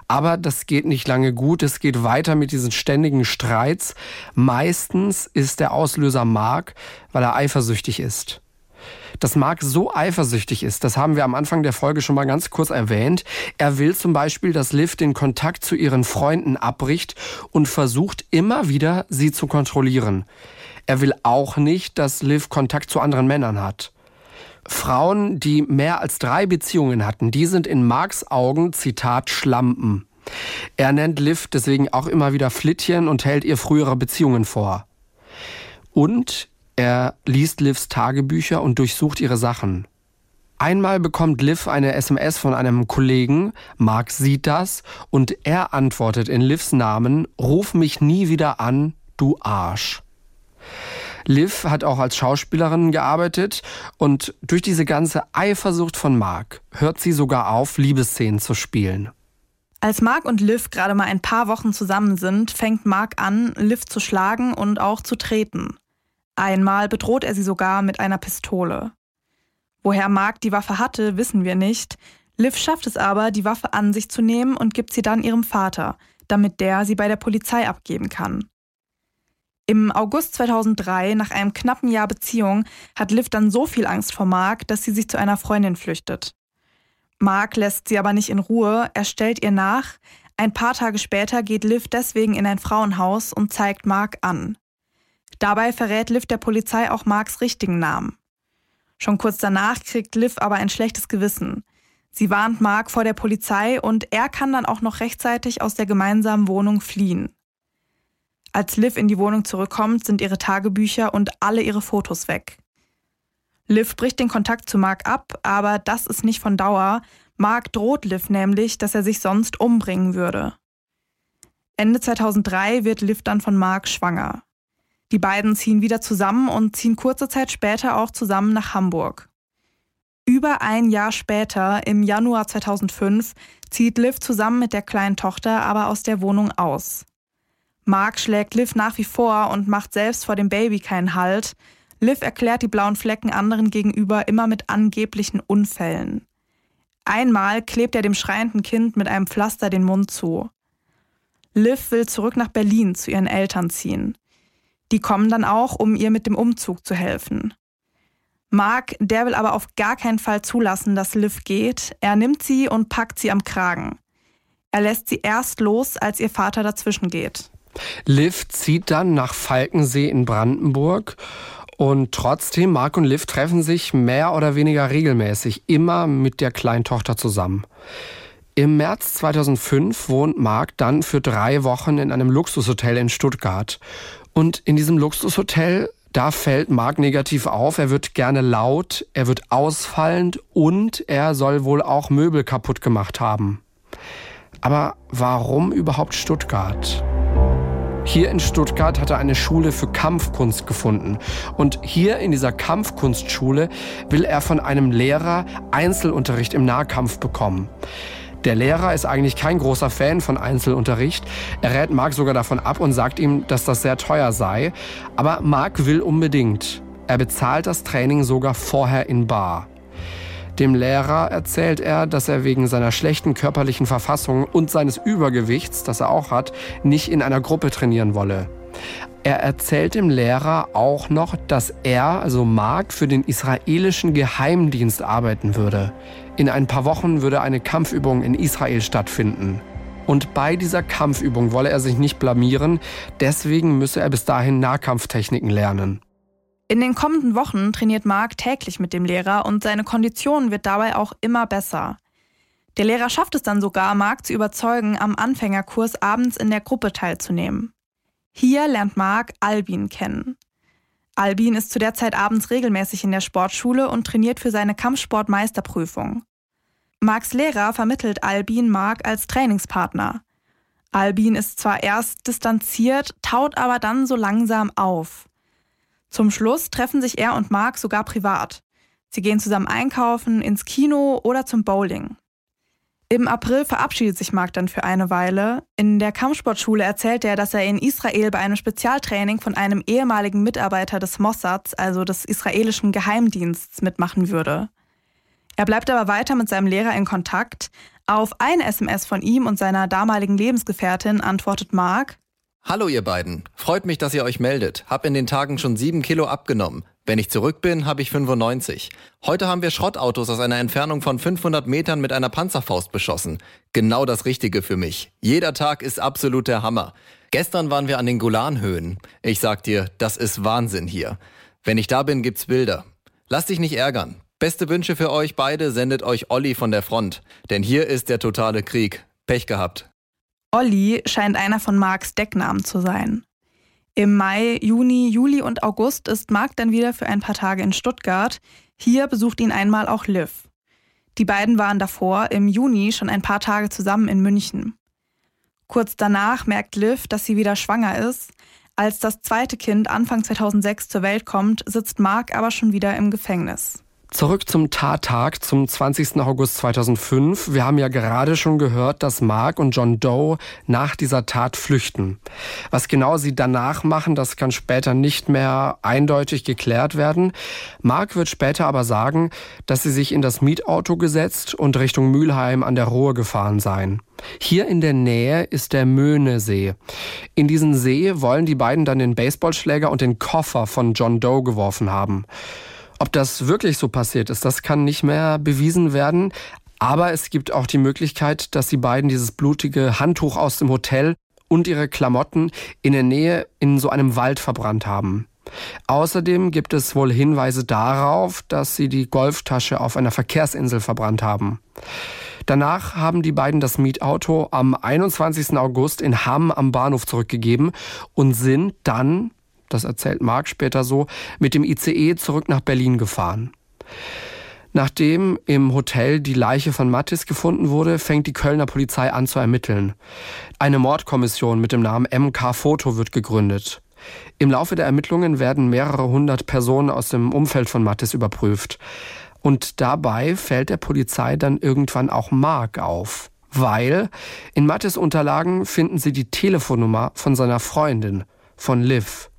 Aber das geht nicht lange gut. Es geht weiter mit diesen ständigen Streits. Meistens ist der Auslöser Mark, weil er eifersüchtig ist dass Mark so eifersüchtig ist. Das haben wir am Anfang der Folge schon mal ganz kurz erwähnt. Er will zum Beispiel, dass Liv den Kontakt zu ihren Freunden abbricht und versucht immer wieder, sie zu kontrollieren. Er will auch nicht, dass Liv Kontakt zu anderen Männern hat. Frauen, die mehr als drei Beziehungen hatten, die sind in Marks Augen, Zitat, Schlampen. Er nennt Liv deswegen auch immer wieder Flittchen und hält ihr frühere Beziehungen vor. Und er liest Livs Tagebücher und durchsucht ihre Sachen. Einmal bekommt Liv eine SMS von einem Kollegen, Mark sieht das und er antwortet in Livs Namen, ruf mich nie wieder an, du Arsch. Liv hat auch als Schauspielerin gearbeitet und durch diese ganze Eifersucht von Mark hört sie sogar auf, Liebesszenen zu spielen. Als Mark und Liv gerade mal ein paar Wochen zusammen sind, fängt Mark an, Liv zu schlagen und auch zu treten. Einmal bedroht er sie sogar mit einer Pistole. Woher Mark die Waffe hatte, wissen wir nicht. Liv schafft es aber, die Waffe an sich zu nehmen und gibt sie dann ihrem Vater, damit der sie bei der Polizei abgeben kann. Im August 2003, nach einem knappen Jahr Beziehung, hat Liv dann so viel Angst vor Mark, dass sie sich zu einer Freundin flüchtet. Mark lässt sie aber nicht in Ruhe, er stellt ihr nach. Ein paar Tage später geht Liv deswegen in ein Frauenhaus und zeigt Mark an. Dabei verrät Liv der Polizei auch Marks richtigen Namen. Schon kurz danach kriegt Liv aber ein schlechtes Gewissen. Sie warnt Mark vor der Polizei und er kann dann auch noch rechtzeitig aus der gemeinsamen Wohnung fliehen. Als Liv in die Wohnung zurückkommt, sind ihre Tagebücher und alle ihre Fotos weg. Liv bricht den Kontakt zu Mark ab, aber das ist nicht von Dauer. Mark droht Liv nämlich, dass er sich sonst umbringen würde. Ende 2003 wird Liv dann von Mark schwanger. Die beiden ziehen wieder zusammen und ziehen kurze Zeit später auch zusammen nach Hamburg. Über ein Jahr später, im Januar 2005, zieht Liv zusammen mit der kleinen Tochter aber aus der Wohnung aus. Mark schlägt Liv nach wie vor und macht selbst vor dem Baby keinen Halt. Liv erklärt die blauen Flecken anderen gegenüber immer mit angeblichen Unfällen. Einmal klebt er dem schreienden Kind mit einem Pflaster den Mund zu. Liv will zurück nach Berlin zu ihren Eltern ziehen. Die kommen dann auch, um ihr mit dem Umzug zu helfen. Mark, der will aber auf gar keinen Fall zulassen, dass Liv geht. Er nimmt sie und packt sie am Kragen. Er lässt sie erst los, als ihr Vater dazwischen geht. Liv zieht dann nach Falkensee in Brandenburg und trotzdem, Mark und Liv treffen sich mehr oder weniger regelmäßig, immer mit der kleinen Tochter zusammen. Im März 2005 wohnt Mark dann für drei Wochen in einem Luxushotel in Stuttgart. Und in diesem Luxushotel, da fällt Mark negativ auf. Er wird gerne laut, er wird ausfallend und er soll wohl auch Möbel kaputt gemacht haben. Aber warum überhaupt Stuttgart? Hier in Stuttgart hat er eine Schule für Kampfkunst gefunden. Und hier in dieser Kampfkunstschule will er von einem Lehrer Einzelunterricht im Nahkampf bekommen. Der Lehrer ist eigentlich kein großer Fan von Einzelunterricht. Er rät Mark sogar davon ab und sagt ihm, dass das sehr teuer sei. Aber Mark will unbedingt. Er bezahlt das Training sogar vorher in Bar. Dem Lehrer erzählt er, dass er wegen seiner schlechten körperlichen Verfassung und seines Übergewichts, das er auch hat, nicht in einer Gruppe trainieren wolle. Er erzählt dem Lehrer auch noch, dass er, also Mark, für den israelischen Geheimdienst arbeiten würde. In ein paar Wochen würde eine Kampfübung in Israel stattfinden. Und bei dieser Kampfübung wolle er sich nicht blamieren, deswegen müsse er bis dahin Nahkampftechniken lernen. In den kommenden Wochen trainiert Mark täglich mit dem Lehrer und seine Kondition wird dabei auch immer besser. Der Lehrer schafft es dann sogar, Mark zu überzeugen, am Anfängerkurs abends in der Gruppe teilzunehmen. Hier lernt Mark Albin kennen. Albin ist zu der Zeit abends regelmäßig in der Sportschule und trainiert für seine Kampfsportmeisterprüfung. Marks Lehrer vermittelt Albin Mark als Trainingspartner. Albin ist zwar erst distanziert, taut aber dann so langsam auf. Zum Schluss treffen sich er und Mark sogar privat. Sie gehen zusammen einkaufen, ins Kino oder zum Bowling. Im April verabschiedet sich Mark dann für eine Weile. In der Kampfsportschule erzählt er, dass er in Israel bei einem Spezialtraining von einem ehemaligen Mitarbeiter des Mossads, also des israelischen Geheimdienstes, mitmachen würde. Er bleibt aber weiter mit seinem Lehrer in Kontakt. Auf eine SMS von ihm und seiner damaligen Lebensgefährtin antwortet Mark, Hallo ihr beiden, freut mich, dass ihr euch meldet. Hab in den Tagen schon sieben Kilo abgenommen. Wenn ich zurück bin, habe ich 95. Heute haben wir Schrottautos aus einer Entfernung von 500 Metern mit einer Panzerfaust beschossen. Genau das Richtige für mich. Jeder Tag ist absolut der Hammer. Gestern waren wir an den Golanhöhen. Ich sag dir, das ist Wahnsinn hier. Wenn ich da bin, gibt's Bilder. Lass dich nicht ärgern. Beste Wünsche für euch beide sendet euch Olli von der Front. Denn hier ist der totale Krieg. Pech gehabt. Olli scheint einer von Marks Decknamen zu sein. Im Mai, Juni, Juli und August ist Mark dann wieder für ein paar Tage in Stuttgart. Hier besucht ihn einmal auch Liv. Die beiden waren davor im Juni schon ein paar Tage zusammen in München. Kurz danach merkt Liv, dass sie wieder schwanger ist. Als das zweite Kind Anfang 2006 zur Welt kommt, sitzt Mark aber schon wieder im Gefängnis. Zurück zum Tattag zum 20. August 2005. Wir haben ja gerade schon gehört, dass Mark und John Doe nach dieser Tat flüchten. Was genau sie danach machen, das kann später nicht mehr eindeutig geklärt werden. Mark wird später aber sagen, dass sie sich in das Mietauto gesetzt und Richtung Mülheim an der Ruhr gefahren seien. Hier in der Nähe ist der Möhnesee. In diesen See wollen die beiden dann den Baseballschläger und den Koffer von John Doe geworfen haben. Ob das wirklich so passiert ist, das kann nicht mehr bewiesen werden. Aber es gibt auch die Möglichkeit, dass die beiden dieses blutige Handtuch aus dem Hotel und ihre Klamotten in der Nähe in so einem Wald verbrannt haben. Außerdem gibt es wohl Hinweise darauf, dass sie die Golftasche auf einer Verkehrsinsel verbrannt haben. Danach haben die beiden das Mietauto am 21. August in Hamm am Bahnhof zurückgegeben und sind dann das erzählt Marc später so, mit dem ICE zurück nach Berlin gefahren. Nachdem im Hotel die Leiche von Mattis gefunden wurde, fängt die Kölner Polizei an zu ermitteln. Eine Mordkommission mit dem Namen MK Foto wird gegründet. Im Laufe der Ermittlungen werden mehrere hundert Personen aus dem Umfeld von Mattis überprüft. Und dabei fällt der Polizei dann irgendwann auch Mark auf. Weil in Mattis Unterlagen finden sie die Telefonnummer von seiner Freundin, von Liv.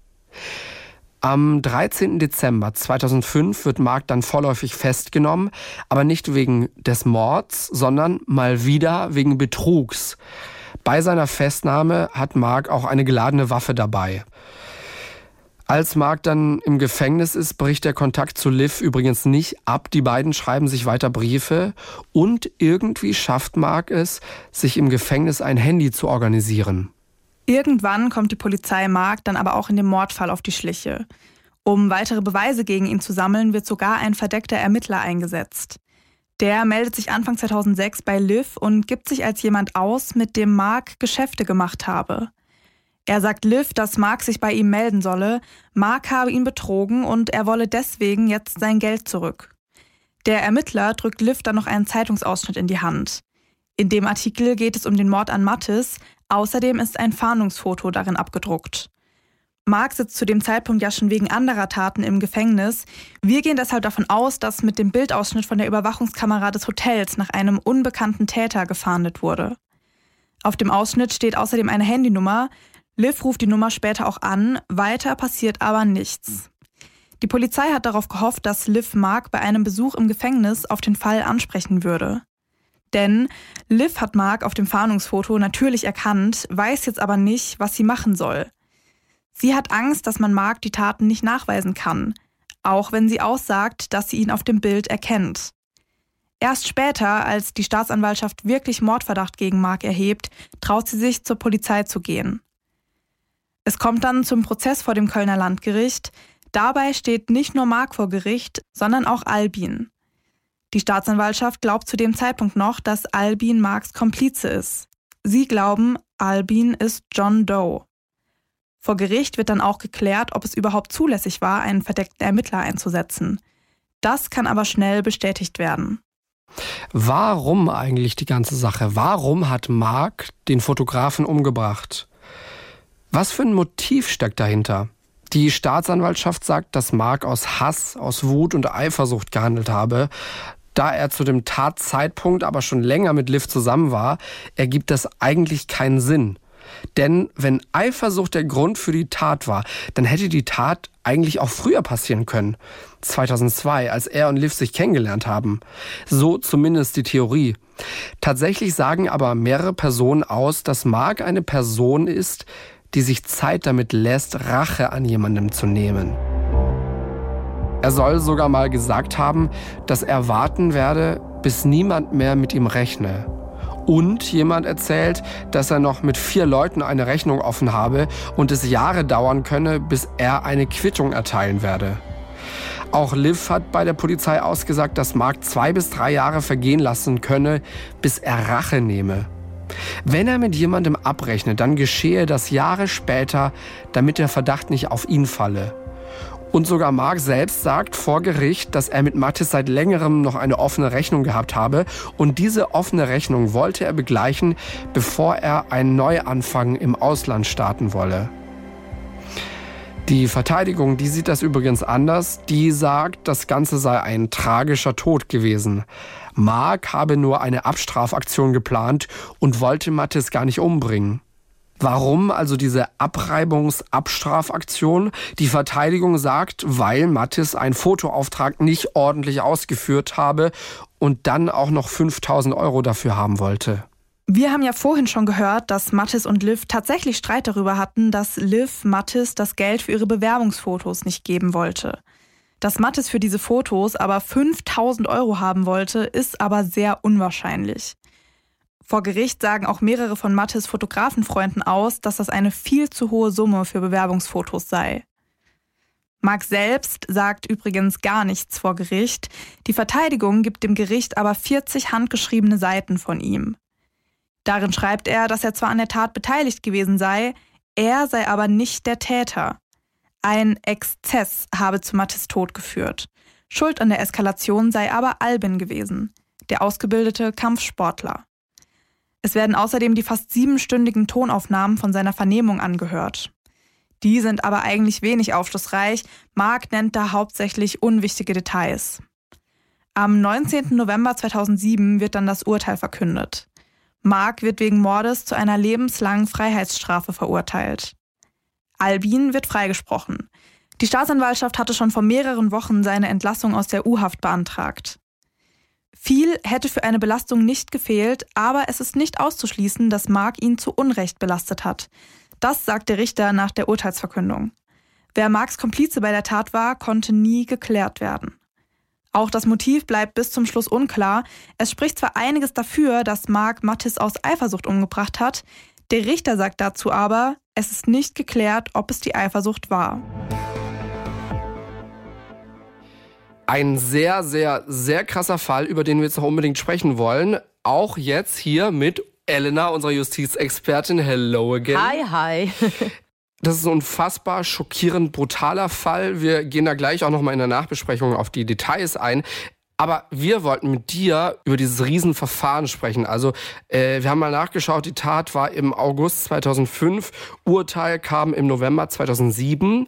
Am 13. Dezember 2005 wird Mark dann vorläufig festgenommen, aber nicht wegen des Mords, sondern mal wieder wegen Betrugs. Bei seiner Festnahme hat Mark auch eine geladene Waffe dabei. Als Mark dann im Gefängnis ist, bricht der Kontakt zu Liv übrigens nicht ab. Die beiden schreiben sich weiter Briefe und irgendwie schafft Mark es, sich im Gefängnis ein Handy zu organisieren. Irgendwann kommt die Polizei Mark dann aber auch in dem Mordfall auf die Schliche. Um weitere Beweise gegen ihn zu sammeln, wird sogar ein verdeckter Ermittler eingesetzt. Der meldet sich Anfang 2006 bei Liv und gibt sich als jemand aus, mit dem Mark Geschäfte gemacht habe. Er sagt Liv, dass Mark sich bei ihm melden solle, Mark habe ihn betrogen und er wolle deswegen jetzt sein Geld zurück. Der Ermittler drückt Liv dann noch einen Zeitungsausschnitt in die Hand. In dem Artikel geht es um den Mord an Mattis, Außerdem ist ein Fahndungsfoto darin abgedruckt. Mark sitzt zu dem Zeitpunkt ja schon wegen anderer Taten im Gefängnis. Wir gehen deshalb davon aus, dass mit dem Bildausschnitt von der Überwachungskamera des Hotels nach einem unbekannten Täter gefahndet wurde. Auf dem Ausschnitt steht außerdem eine Handynummer. Liv ruft die Nummer später auch an, weiter passiert aber nichts. Die Polizei hat darauf gehofft, dass Liv Mark bei einem Besuch im Gefängnis auf den Fall ansprechen würde. Denn Liv hat Mark auf dem Fahndungsfoto natürlich erkannt, weiß jetzt aber nicht, was sie machen soll. Sie hat Angst, dass man Mark die Taten nicht nachweisen kann, auch wenn sie aussagt, dass sie ihn auf dem Bild erkennt. Erst später, als die Staatsanwaltschaft wirklich Mordverdacht gegen Mark erhebt, traut sie sich zur Polizei zu gehen. Es kommt dann zum Prozess vor dem Kölner Landgericht. Dabei steht nicht nur Mark vor Gericht, sondern auch Albin. Die Staatsanwaltschaft glaubt zu dem Zeitpunkt noch, dass Albin Marks Komplize ist. Sie glauben, Albin ist John Doe. Vor Gericht wird dann auch geklärt, ob es überhaupt zulässig war, einen verdeckten Ermittler einzusetzen. Das kann aber schnell bestätigt werden. Warum eigentlich die ganze Sache? Warum hat Mark den Fotografen umgebracht? Was für ein Motiv steckt dahinter? Die Staatsanwaltschaft sagt, dass Mark aus Hass, aus Wut und Eifersucht gehandelt habe. Da er zu dem Tatzeitpunkt aber schon länger mit Liv zusammen war, ergibt das eigentlich keinen Sinn. Denn wenn Eifersucht der Grund für die Tat war, dann hätte die Tat eigentlich auch früher passieren können. 2002, als er und Liv sich kennengelernt haben. So zumindest die Theorie. Tatsächlich sagen aber mehrere Personen aus, dass Mark eine Person ist, die sich Zeit damit lässt, Rache an jemandem zu nehmen. Er soll sogar mal gesagt haben, dass er warten werde, bis niemand mehr mit ihm rechne. Und jemand erzählt, dass er noch mit vier Leuten eine Rechnung offen habe und es Jahre dauern könne, bis er eine Quittung erteilen werde. Auch Liv hat bei der Polizei ausgesagt, dass Mark zwei bis drei Jahre vergehen lassen könne, bis er Rache nehme. Wenn er mit jemandem abrechnet, dann geschehe das Jahre später, damit der Verdacht nicht auf ihn falle. Und sogar Mark selbst sagt vor Gericht, dass er mit Mattis seit längerem noch eine offene Rechnung gehabt habe. Und diese offene Rechnung wollte er begleichen, bevor er einen Neuanfang im Ausland starten wolle. Die Verteidigung, die sieht das übrigens anders. Die sagt, das Ganze sei ein tragischer Tod gewesen. Mark habe nur eine Abstrafaktion geplant und wollte Mattis gar nicht umbringen. Warum also diese Abreibungsabstrafaktion? Die Verteidigung sagt, weil Mattis einen Fotoauftrag nicht ordentlich ausgeführt habe und dann auch noch 5000 Euro dafür haben wollte. Wir haben ja vorhin schon gehört, dass Mattis und Liv tatsächlich Streit darüber hatten, dass Liv Mattis das Geld für ihre Bewerbungsfotos nicht geben wollte. Dass Mattis für diese Fotos aber 5000 Euro haben wollte, ist aber sehr unwahrscheinlich. Vor Gericht sagen auch mehrere von Mattes Fotografenfreunden aus, dass das eine viel zu hohe Summe für Bewerbungsfotos sei. Mark selbst sagt übrigens gar nichts vor Gericht. Die Verteidigung gibt dem Gericht aber 40 handgeschriebene Seiten von ihm. Darin schreibt er, dass er zwar an der Tat beteiligt gewesen sei, er sei aber nicht der Täter. Ein Exzess habe zu Mattes Tod geführt. Schuld an der Eskalation sei aber Albin gewesen, der ausgebildete Kampfsportler. Es werden außerdem die fast siebenstündigen Tonaufnahmen von seiner Vernehmung angehört. Die sind aber eigentlich wenig aufschlussreich. Mark nennt da hauptsächlich unwichtige Details. Am 19. November 2007 wird dann das Urteil verkündet. Mark wird wegen Mordes zu einer lebenslangen Freiheitsstrafe verurteilt. Albin wird freigesprochen. Die Staatsanwaltschaft hatte schon vor mehreren Wochen seine Entlassung aus der U-Haft beantragt. Viel hätte für eine Belastung nicht gefehlt, aber es ist nicht auszuschließen, dass Mark ihn zu Unrecht belastet hat. Das sagt der Richter nach der Urteilsverkündung. Wer Marks Komplize bei der Tat war, konnte nie geklärt werden. Auch das Motiv bleibt bis zum Schluss unklar. Es spricht zwar einiges dafür, dass Mark Mattis aus Eifersucht umgebracht hat, der Richter sagt dazu aber, es ist nicht geklärt, ob es die Eifersucht war. Ein sehr, sehr, sehr krasser Fall, über den wir jetzt noch unbedingt sprechen wollen. Auch jetzt hier mit Elena, unserer Justizexpertin. Hello again. Hi, hi. [laughs] Das ist ein unfassbar schockierend brutaler Fall. Wir gehen da gleich auch nochmal in der Nachbesprechung auf die Details ein. Aber wir wollten mit dir über dieses Riesenverfahren sprechen. Also äh, wir haben mal nachgeschaut, die Tat war im August 2005, Urteil kam im November 2007.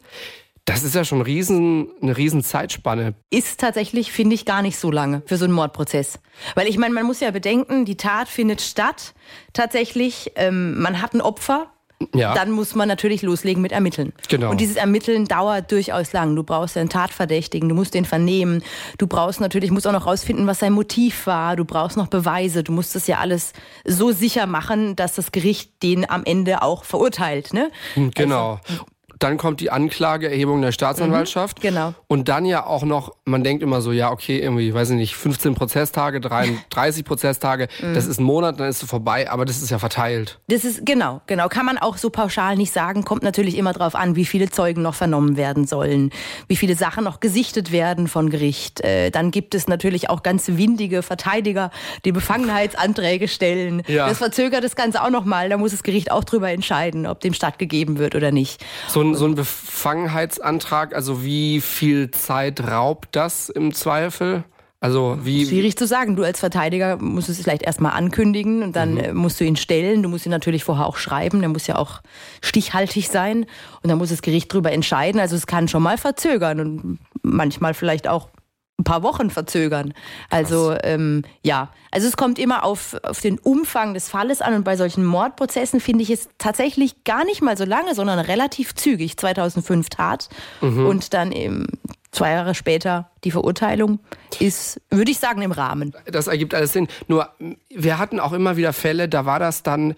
Das ist ja schon riesen, eine riesen Zeitspanne. Ist tatsächlich, finde ich, gar nicht so lange für so einen Mordprozess. Weil ich meine, man muss ja bedenken, die Tat findet statt. Tatsächlich, ähm, man hat ein Opfer, ja. dann muss man natürlich loslegen mit Ermitteln. Genau. Und dieses Ermitteln dauert durchaus lang. Du brauchst einen Tatverdächtigen, du musst den vernehmen. Du brauchst natürlich, musst auch noch rausfinden, was sein Motiv war. Du brauchst noch Beweise. Du musst das ja alles so sicher machen, dass das Gericht den am Ende auch verurteilt. Ne? Genau. Also, dann kommt die Anklageerhebung der Staatsanwaltschaft. Mhm, genau. Und dann ja auch noch, man denkt immer so, ja, okay, irgendwie, weiß ich nicht, 15 Prozesstage, 30 [laughs] Prozesstage, mhm. das ist ein Monat, dann ist es vorbei, aber das ist ja verteilt. Das ist, genau, genau. Kann man auch so pauschal nicht sagen, kommt natürlich immer darauf an, wie viele Zeugen noch vernommen werden sollen, wie viele Sachen noch gesichtet werden von Gericht. Äh, dann gibt es natürlich auch ganz windige Verteidiger, die Befangenheitsanträge stellen. Ja. Das verzögert das Ganze auch nochmal. Da muss das Gericht auch drüber entscheiden, ob dem stattgegeben wird oder nicht. So ein, so ein Befangenheitsantrag, also wie viel Zeit raubt das im Zweifel? Also wie Schwierig zu sagen. Du als Verteidiger musst es vielleicht erstmal ankündigen und dann mhm. Äh, musst du ihn stellen. Du musst ihn natürlich vorher auch schreiben. Der muss ja auch stichhaltig sein. Und dann muss das Gericht darüber entscheiden. Also es kann schon mal verzögern und manchmal vielleicht auch ein paar Wochen verzögern. Also ähm, ja, also es kommt immer auf, auf den Umfang des Falles an und bei solchen Mordprozessen finde ich es tatsächlich gar nicht mal so lange, sondern relativ zügig. 2005 Tat mhm. und dann eben zwei Jahre später die Verurteilung ist, würde ich sagen, im Rahmen. Das ergibt alles Sinn. Nur wir hatten auch immer wieder Fälle, da war das dann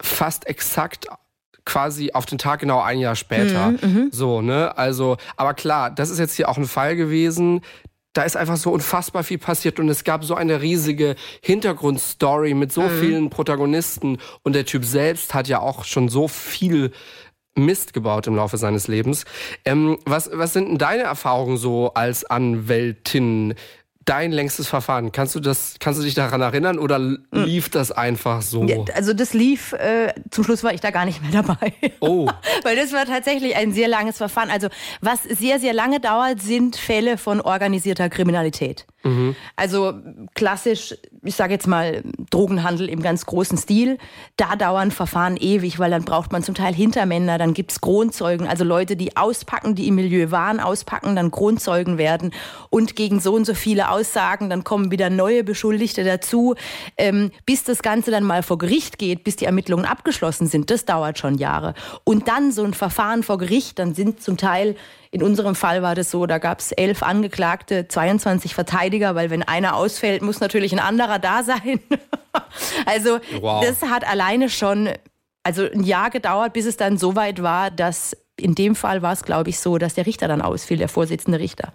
fast exakt quasi auf den Tag genau ein Jahr später. Mhm, mhm. so, ne? Also, aber klar, das ist jetzt hier auch ein Fall gewesen, da ist einfach so unfassbar viel passiert und es gab so eine riesige Hintergrundstory mit so mhm. vielen Protagonisten und der Typ selbst hat ja auch schon so viel Mist gebaut im Laufe seines Lebens. Ähm, was, was sind denn deine Erfahrungen so als Anwältin? Dein längstes Verfahren? Kannst du das, kannst du dich daran erinnern oder hm. lief das einfach so? Ja, also das lief, äh, zum Schluss war ich da gar nicht mehr [laughs] dabei. Oh. [laughs] Weil das war tatsächlich ein sehr langes Verfahren. Also was sehr, sehr lange dauert, sind Fälle von organisierter Kriminalität. Mhm. Also klassisch, ich sage jetzt mal Drogenhandel im ganz großen Stil. Da dauern Verfahren ewig, weil dann braucht man zum Teil Hintermänner, dann gibt es Kronzeugen, also Leute, die auspacken, die im Milieu waren, auspacken, dann Kronzeugen werden und gegen so und so viele Aussagen, dann kommen wieder neue Beschuldigte dazu. Ähm, bis das Ganze dann mal vor Gericht geht, bis die Ermittlungen abgeschlossen sind, das dauert schon Jahre. Und dann so ein Verfahren vor Gericht, dann sind zum Teil in unserem Fall war das so, da gab es elf Angeklagte, 22 Verteidiger, weil wenn einer ausfällt, muss natürlich ein anderer da sein. [laughs] also wow. das hat alleine schon also ein Jahr gedauert, bis es dann so weit war, dass in dem Fall war es, glaube ich, so, dass der Richter dann ausfiel, der Vorsitzende Richter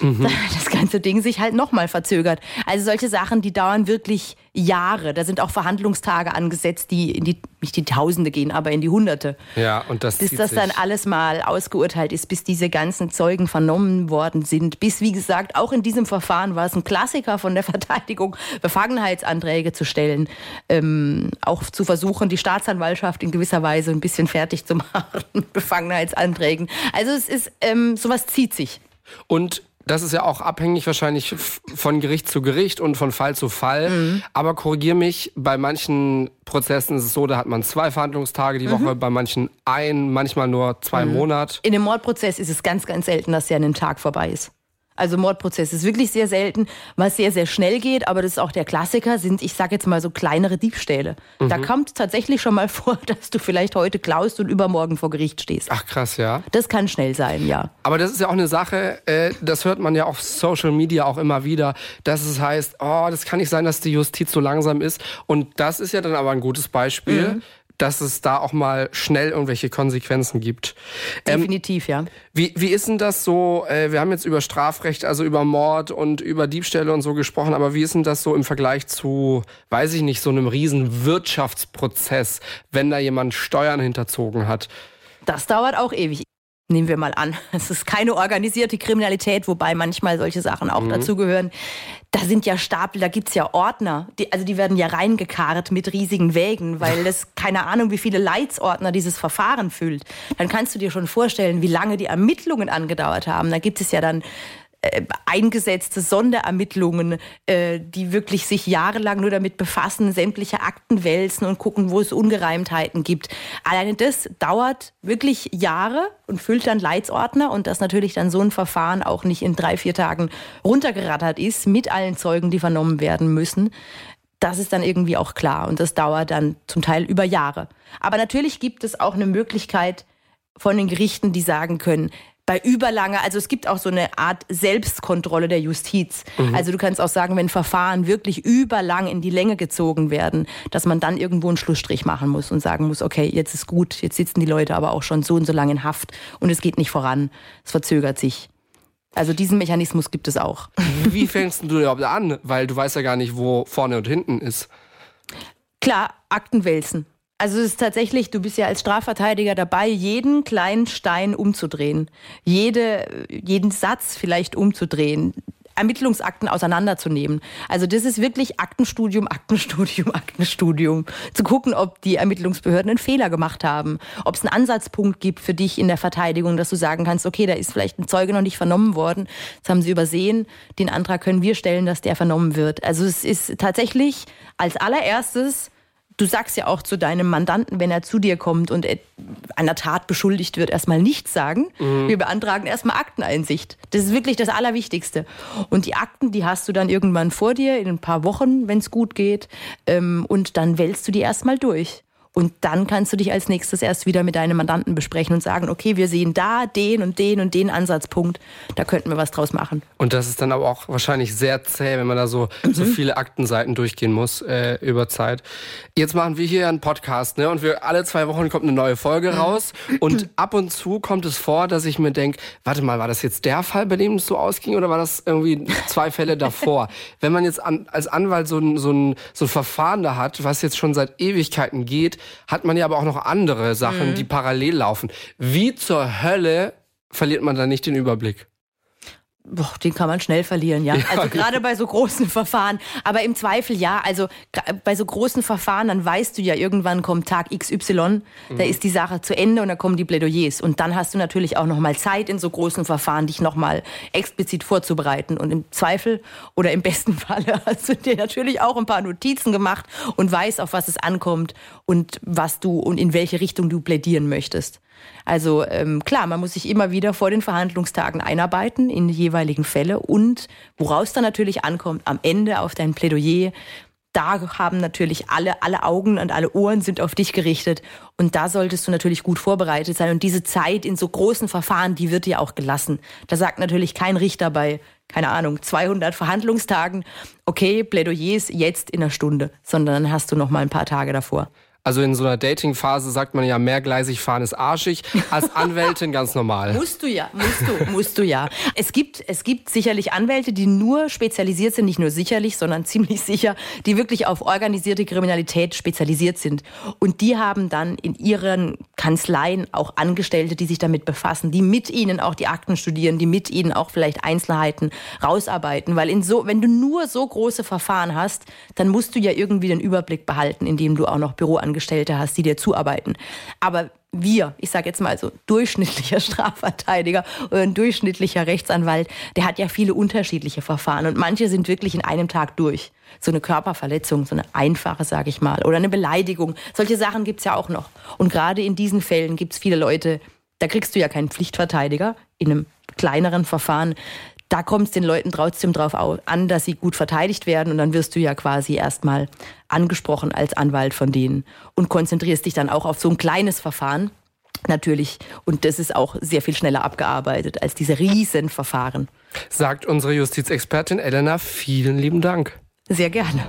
mhm. [laughs] das ganze Ding sich halt nochmal verzögert. Also solche Sachen, die dauern wirklich Jahre. Da sind auch Verhandlungstage angesetzt, die in die, nicht die Tausende gehen, aber in die Hunderte. Ja, und das Bis das dann alles mal ausgeurteilt ist, bis diese ganzen Zeugen vernommen worden sind. Bis, wie gesagt, auch in diesem Verfahren war es ein Klassiker von der [laughs] Verteidigung, Befangenheitsanträge zu stellen. Ähm, auch zu versuchen, die Staatsanwaltschaft in gewisser Weise ein bisschen fertig zu [laughs] machen, Befangenheitsanträgen. Also es ist, ähm, sowas zieht sich. Und das ist ja auch abhängig wahrscheinlich von Gericht zu Gericht und von Fall zu Fall. Mhm. Aber korrigier mich, bei manchen Prozessen ist es so, da hat man zwei Verhandlungstage die mhm. Woche, bei manchen ein, manchmal nur zwei mhm. Monate. In einem Mordprozess ist es ganz, ganz selten, dass an einem Tag vorbei ist. Also Mordprozess ist wirklich sehr selten, was sehr, sehr schnell geht, aber das ist auch der Klassiker, sind, ich sage jetzt mal so kleinere Diebstähle. Mhm. Da kommt tatsächlich schon mal [laughs] vor, dass du vielleicht heute klaust und übermorgen vor Gericht stehst. Ach krass, ja. Das kann schnell sein, ja. Aber das ist ja auch eine Sache, äh, das hört man ja auf Social Media auch immer wieder, dass es heißt, oh, das kann nicht sein, dass die Justiz so langsam ist. Und das ist ja dann aber ein gutes Beispiel. Mhm dass es da auch mal schnell irgendwelche Konsequenzen gibt. Ähm, Definitiv, ähm, ja. Wie, wie ist denn das so? Äh, wir haben jetzt über Strafrecht, also über Mord und über Diebstähle und so gesprochen, aber wie ist denn das so im Vergleich zu, weiß ich nicht, so einem riesen Wirtschaftsprozess, wenn da jemand Steuern hinterzogen hat? Das dauert auch ewig. Nehmen wir mal an, [laughs] es ist keine organisierte Kriminalität, wobei manchmal solche Sachen auch mhm. dazugehören. Da sind ja Stapel, da gibt's ja Ordner. Die, also die werden ja reingekarrt mit riesigen Wägen, weil [laughs] das keine Ahnung, wie viele Leitsordner dieses Verfahren füllt. Dann kannst du dir schon vorstellen, wie lange die Ermittlungen angedauert haben. Da gibt es ja dann eingesetzte Sonderermittlungen, äh, die wirklich sich jahrelang nur damit befassen, sämtliche Akten wälzen und gucken, wo es Ungereimtheiten gibt. Alleine das dauert wirklich Jahre und füllt dann Leitsordner und dass natürlich dann so ein Verfahren auch nicht in drei, vier Tagen runtergerattert ist mit allen Zeugen, die vernommen werden müssen. Das ist dann irgendwie auch klar und das dauert dann zum Teil über Jahre. Aber natürlich gibt es auch eine Möglichkeit von den Gerichten, die sagen können, bei überlanger, also es gibt auch so eine Art Selbstkontrolle der Justiz. Mhm. Also du kannst auch sagen, wenn Verfahren wirklich überlang in die Länge gezogen werden, dass man dann irgendwo einen Schlussstrich machen muss und sagen muss, okay, jetzt ist gut, jetzt sitzen die Leute aber auch schon so und so lange in Haft und es geht nicht voran, es verzögert sich. Also diesen Mechanismus gibt es auch. Wie [laughs] fängst du überhaupt an? Weil du weißt ja gar nicht, wo vorne und hinten ist. Klar, Akten wälzen. Also es ist tatsächlich, du bist ja als Strafverteidiger dabei, jeden kleinen Stein umzudrehen, jede, jeden Satz vielleicht umzudrehen, Ermittlungsakten auseinanderzunehmen. Also das ist wirklich Aktenstudium, Aktenstudium, [laughs] Aktenstudium. Zu gucken, ob die Ermittlungsbehörden einen Fehler gemacht haben, ob es einen Ansatzpunkt gibt für dich in der Verteidigung, dass du sagen kannst, okay, da ist vielleicht ein Zeuge noch nicht vernommen worden, das haben sie übersehen, den Antrag können wir stellen, dass der vernommen wird. Also es ist tatsächlich als allererstes Du sagst ja auch zu deinem Mandanten, wenn er zu dir kommt und einer Tat beschuldigt wird, erstmal nichts sagen. Mhm. Wir beantragen erstmal Akteneinsicht. Das ist wirklich das Allerwichtigste. Und die Akten, die hast du dann irgendwann vor dir in ein paar Wochen, wenn es gut geht. Ähm, und dann wälzt du die erstmal durch. Und dann kannst du dich als nächstes erst wieder mit deinem Mandanten besprechen und sagen, okay, wir sehen da den und den und den Ansatzpunkt, da könnten wir was draus machen. Und das ist dann aber auch wahrscheinlich sehr zäh, wenn man da so, mhm. so viele Aktenseiten durchgehen muss äh, über Zeit. Jetzt machen wir hier einen Podcast, ne? Und wir alle zwei Wochen kommt eine neue Folge mhm. raus. [clears throat] Und ab und zu kommt es vor, dass ich mir denke, warte mal, war das jetzt der Fall, bei dem es so ausging, oder war das irgendwie zwei Fälle [laughs] davor? wenn man jetzt an, als Anwalt so ein, so, ein, so ein Verfahren da hat, was jetzt schon seit Ewigkeiten geht, hat man ja aber auch noch andere Sachen, mhm. die parallel laufen. Wie zur Hölle verliert man da nicht den Überblick? Boah, den kann man schnell verlieren, ja. ja also gerade bei so großen Verfahren. Aber im Zweifel ja. Also bei so großen Verfahren, dann weißt du ja, irgendwann kommt Tag XY, mhm. da ist die Sache zu Ende und dann kommen die Plädoyers. Und dann hast du natürlich auch nochmal Zeit in so großen Verfahren, dich nochmal explizit vorzubereiten. Und im Zweifel oder im besten [laughs] Falle hast du dir natürlich auch ein paar Notizen gemacht und weißt, auf was es ankommt und was du und in welche Richtung du plädieren möchtest. Also ähm, klar, man muss sich immer wieder vor den Verhandlungstagen einarbeiten in die jeweiligen Fälle und woraus dann natürlich ankommt, am Ende auf dein Plädoyer, da haben natürlich alle, alle Augen und alle Ohren sind auf dich gerichtet. Und da solltest du natürlich gut vorbereitet sein. Und diese Zeit in so großen Verfahren, die wird dir auch gelassen. Da sagt natürlich kein Richter bei, keine Ahnung, 200 Verhandlungstagen, okay, Plädoyers jetzt in einer Stunde, sondern dann hast du noch mal ein paar Tage davor. Also in so einer Dating-Phase sagt man ja, mehrgleisig fahren ist arschig. Als [laughs] Anwältin ganz normal. Musst du ja, musst du, musst du ja. Es gibt, es gibt sicherlich Anwälte, die nur spezialisiert sind, nicht nur sicherlich, sondern [laughs] ziemlich sicher, die wirklich auf organisierte Kriminalität spezialisiert sind. Und die haben dann in ihren Kanzleien auch Angestellte, die sich damit befassen, die mit ihnen auch die Akten studieren, die mit ihnen auch vielleicht Einzelheiten rausarbeiten. Weil in so, wenn du nur so große Verfahren hast, dann musst du ja irgendwie den Überblick behalten, indem du auch noch Büroangestellte Angestellte hast, die dir zuarbeiten. Aber wir, ich sage jetzt mal so, durchschnittlicher [laughs] Strafverteidiger oder ein durchschnittlicher Rechtsanwalt, der hat ja viele unterschiedliche Verfahren und manche sind wirklich in einem Tag durch. So eine Körperverletzung, so eine einfache, sage ich mal, oder eine Beleidigung. Solche Sachen gibt es ja auch noch. Und gerade in diesen Fällen gibt es viele Leute, da kriegst du ja keinen Pflichtverteidiger in einem kleineren Verfahren da kommt es den Leuten trotzdem drauf an, dass sie gut verteidigt werden und dann wirst du ja quasi erstmal angesprochen als Anwalt von denen und konzentrierst dich dann auch auf so ein kleines Verfahren. Natürlich. Und das ist auch sehr viel schneller abgearbeitet als diese Riesenverfahren. Sagt unsere Justizexpertin Elena, vielen lieben Dank. Sehr gerne.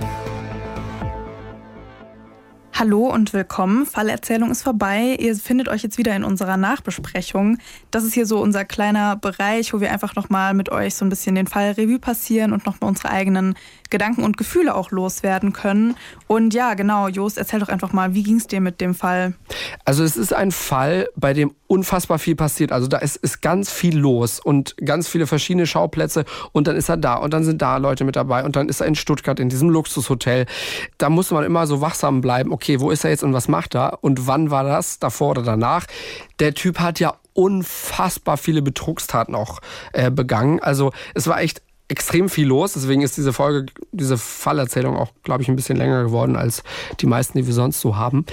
Hallo und willkommen. Fallerzählung ist vorbei. Ihr findet euch jetzt wieder in unserer Nachbesprechung. Das ist hier so unser kleiner Bereich, wo wir einfach nochmal mit euch so ein bisschen den Fall Revue passieren und nochmal unsere eigenen Gedanken und Gefühle auch loswerden können. Und ja, genau, Jost, erzähl doch einfach mal, wie ging es dir mit dem Fall? Also es ist ein Fall, bei dem unfassbar viel passiert. Also da ist, ist ganz viel los und ganz viele verschiedene Schauplätze und dann ist er da und dann sind da Leute mit dabei und dann ist er in Stuttgart in diesem Luxushotel. Da muss man immer so wachsam bleiben. Okay, wo ist er jetzt und was macht er? Und wann war das? Davor oder danach? Der Typ hat ja unfassbar viele Betrugstaten auch äh, begangen. Also es war echt extrem viel los. Deswegen ist diese Folge, diese Fallerzählung auch, glaube ich, ein bisschen länger geworden als die meisten, die wir sonst so haben.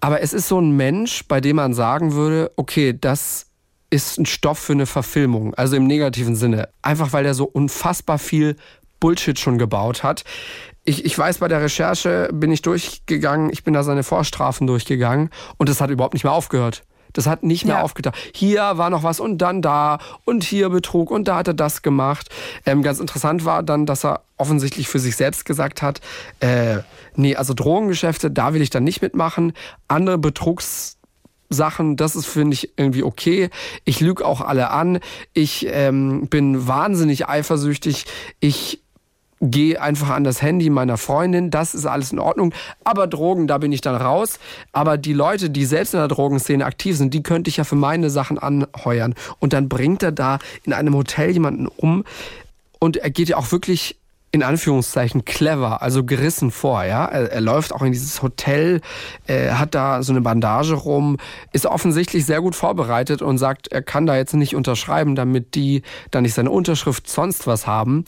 Aber es ist so ein Mensch, bei dem man sagen würde, okay, das ist ein Stoff für eine Verfilmung. Also im negativen Sinne. Einfach weil er so unfassbar viel Bullshit schon gebaut hat. Ich, ich weiß, bei der Recherche bin ich durchgegangen, ich bin da seine Vorstrafen durchgegangen und es hat überhaupt nicht mehr aufgehört. Das hat nicht mehr ja. aufgetaucht. Hier war noch was und dann da und hier Betrug und da hat er das gemacht. Ähm, ganz interessant war dann, dass er offensichtlich für sich selbst gesagt hat, äh, nee, also Drogengeschäfte, da will ich dann nicht mitmachen. Andere Betrugs Sachen, das ist, finde ich, irgendwie okay. Ich lüge auch alle an. Ich ähm, bin wahnsinnig eifersüchtig. Ich gehe einfach an das Handy meiner Freundin, das ist alles in Ordnung. Aber Drogen, da bin ich dann raus. Aber die Leute, die selbst in der Drogenszene aktiv sind, die könnte ich ja für meine Sachen anheuern. Und dann bringt er da in einem Hotel jemanden um. Und er geht ja auch wirklich in Anführungszeichen clever, also gerissen vor, ja. Er, er läuft auch in dieses Hotel, äh, hat da so eine Bandage rum, ist offensichtlich sehr gut vorbereitet und sagt, er kann da jetzt nicht unterschreiben, damit die da nicht seine Unterschrift sonst was haben.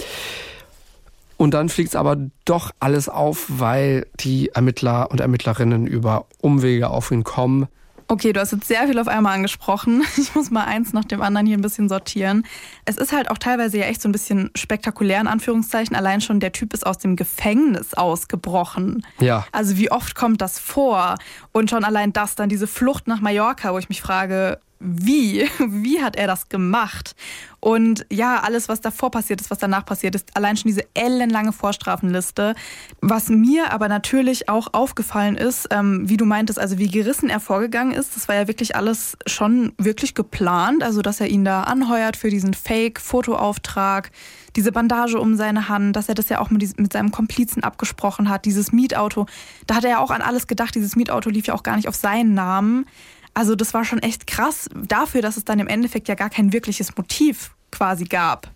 Und dann fliegt es aber doch alles auf, weil die Ermittler und Ermittlerinnen über Umwege auf ihn kommen. Okay, du hast jetzt sehr viel auf einmal angesprochen. [laughs] Ich muss mal eins nach dem anderen hier ein bisschen sortieren. Es ist halt auch teilweise ja echt so ein bisschen spektakulär in Anführungszeichen. Allein schon der Typ ist aus dem Gefängnis ausgebrochen. Ja. Also wie oft kommt das vor? Und schon allein das, dann diese Flucht nach Mallorca, wo ich mich frage, wie, [laughs] wie hat er das gemacht? Und ja, alles, was davor passiert ist, was danach passiert ist, allein schon diese ellenlange Vorstrafenliste. Was mir aber natürlich auch aufgefallen ist, ähm, wie du meintest, also wie gerissen er vorgegangen ist, das war ja wirklich alles schon wirklich geplant. Also, dass er ihn da anheuert für diesen Fake-Fotoauftrag, diese Bandage um seine Hand, dass er das ja auch mit, mit seinem Komplizen abgesprochen hat, dieses Mietauto. Da hat er ja auch an alles gedacht. Dieses Mietauto lief ja auch gar nicht auf seinen Namen. Also das war schon echt krass dafür, dass es dann im Endeffekt ja gar kein wirkliches Motiv quasi gab.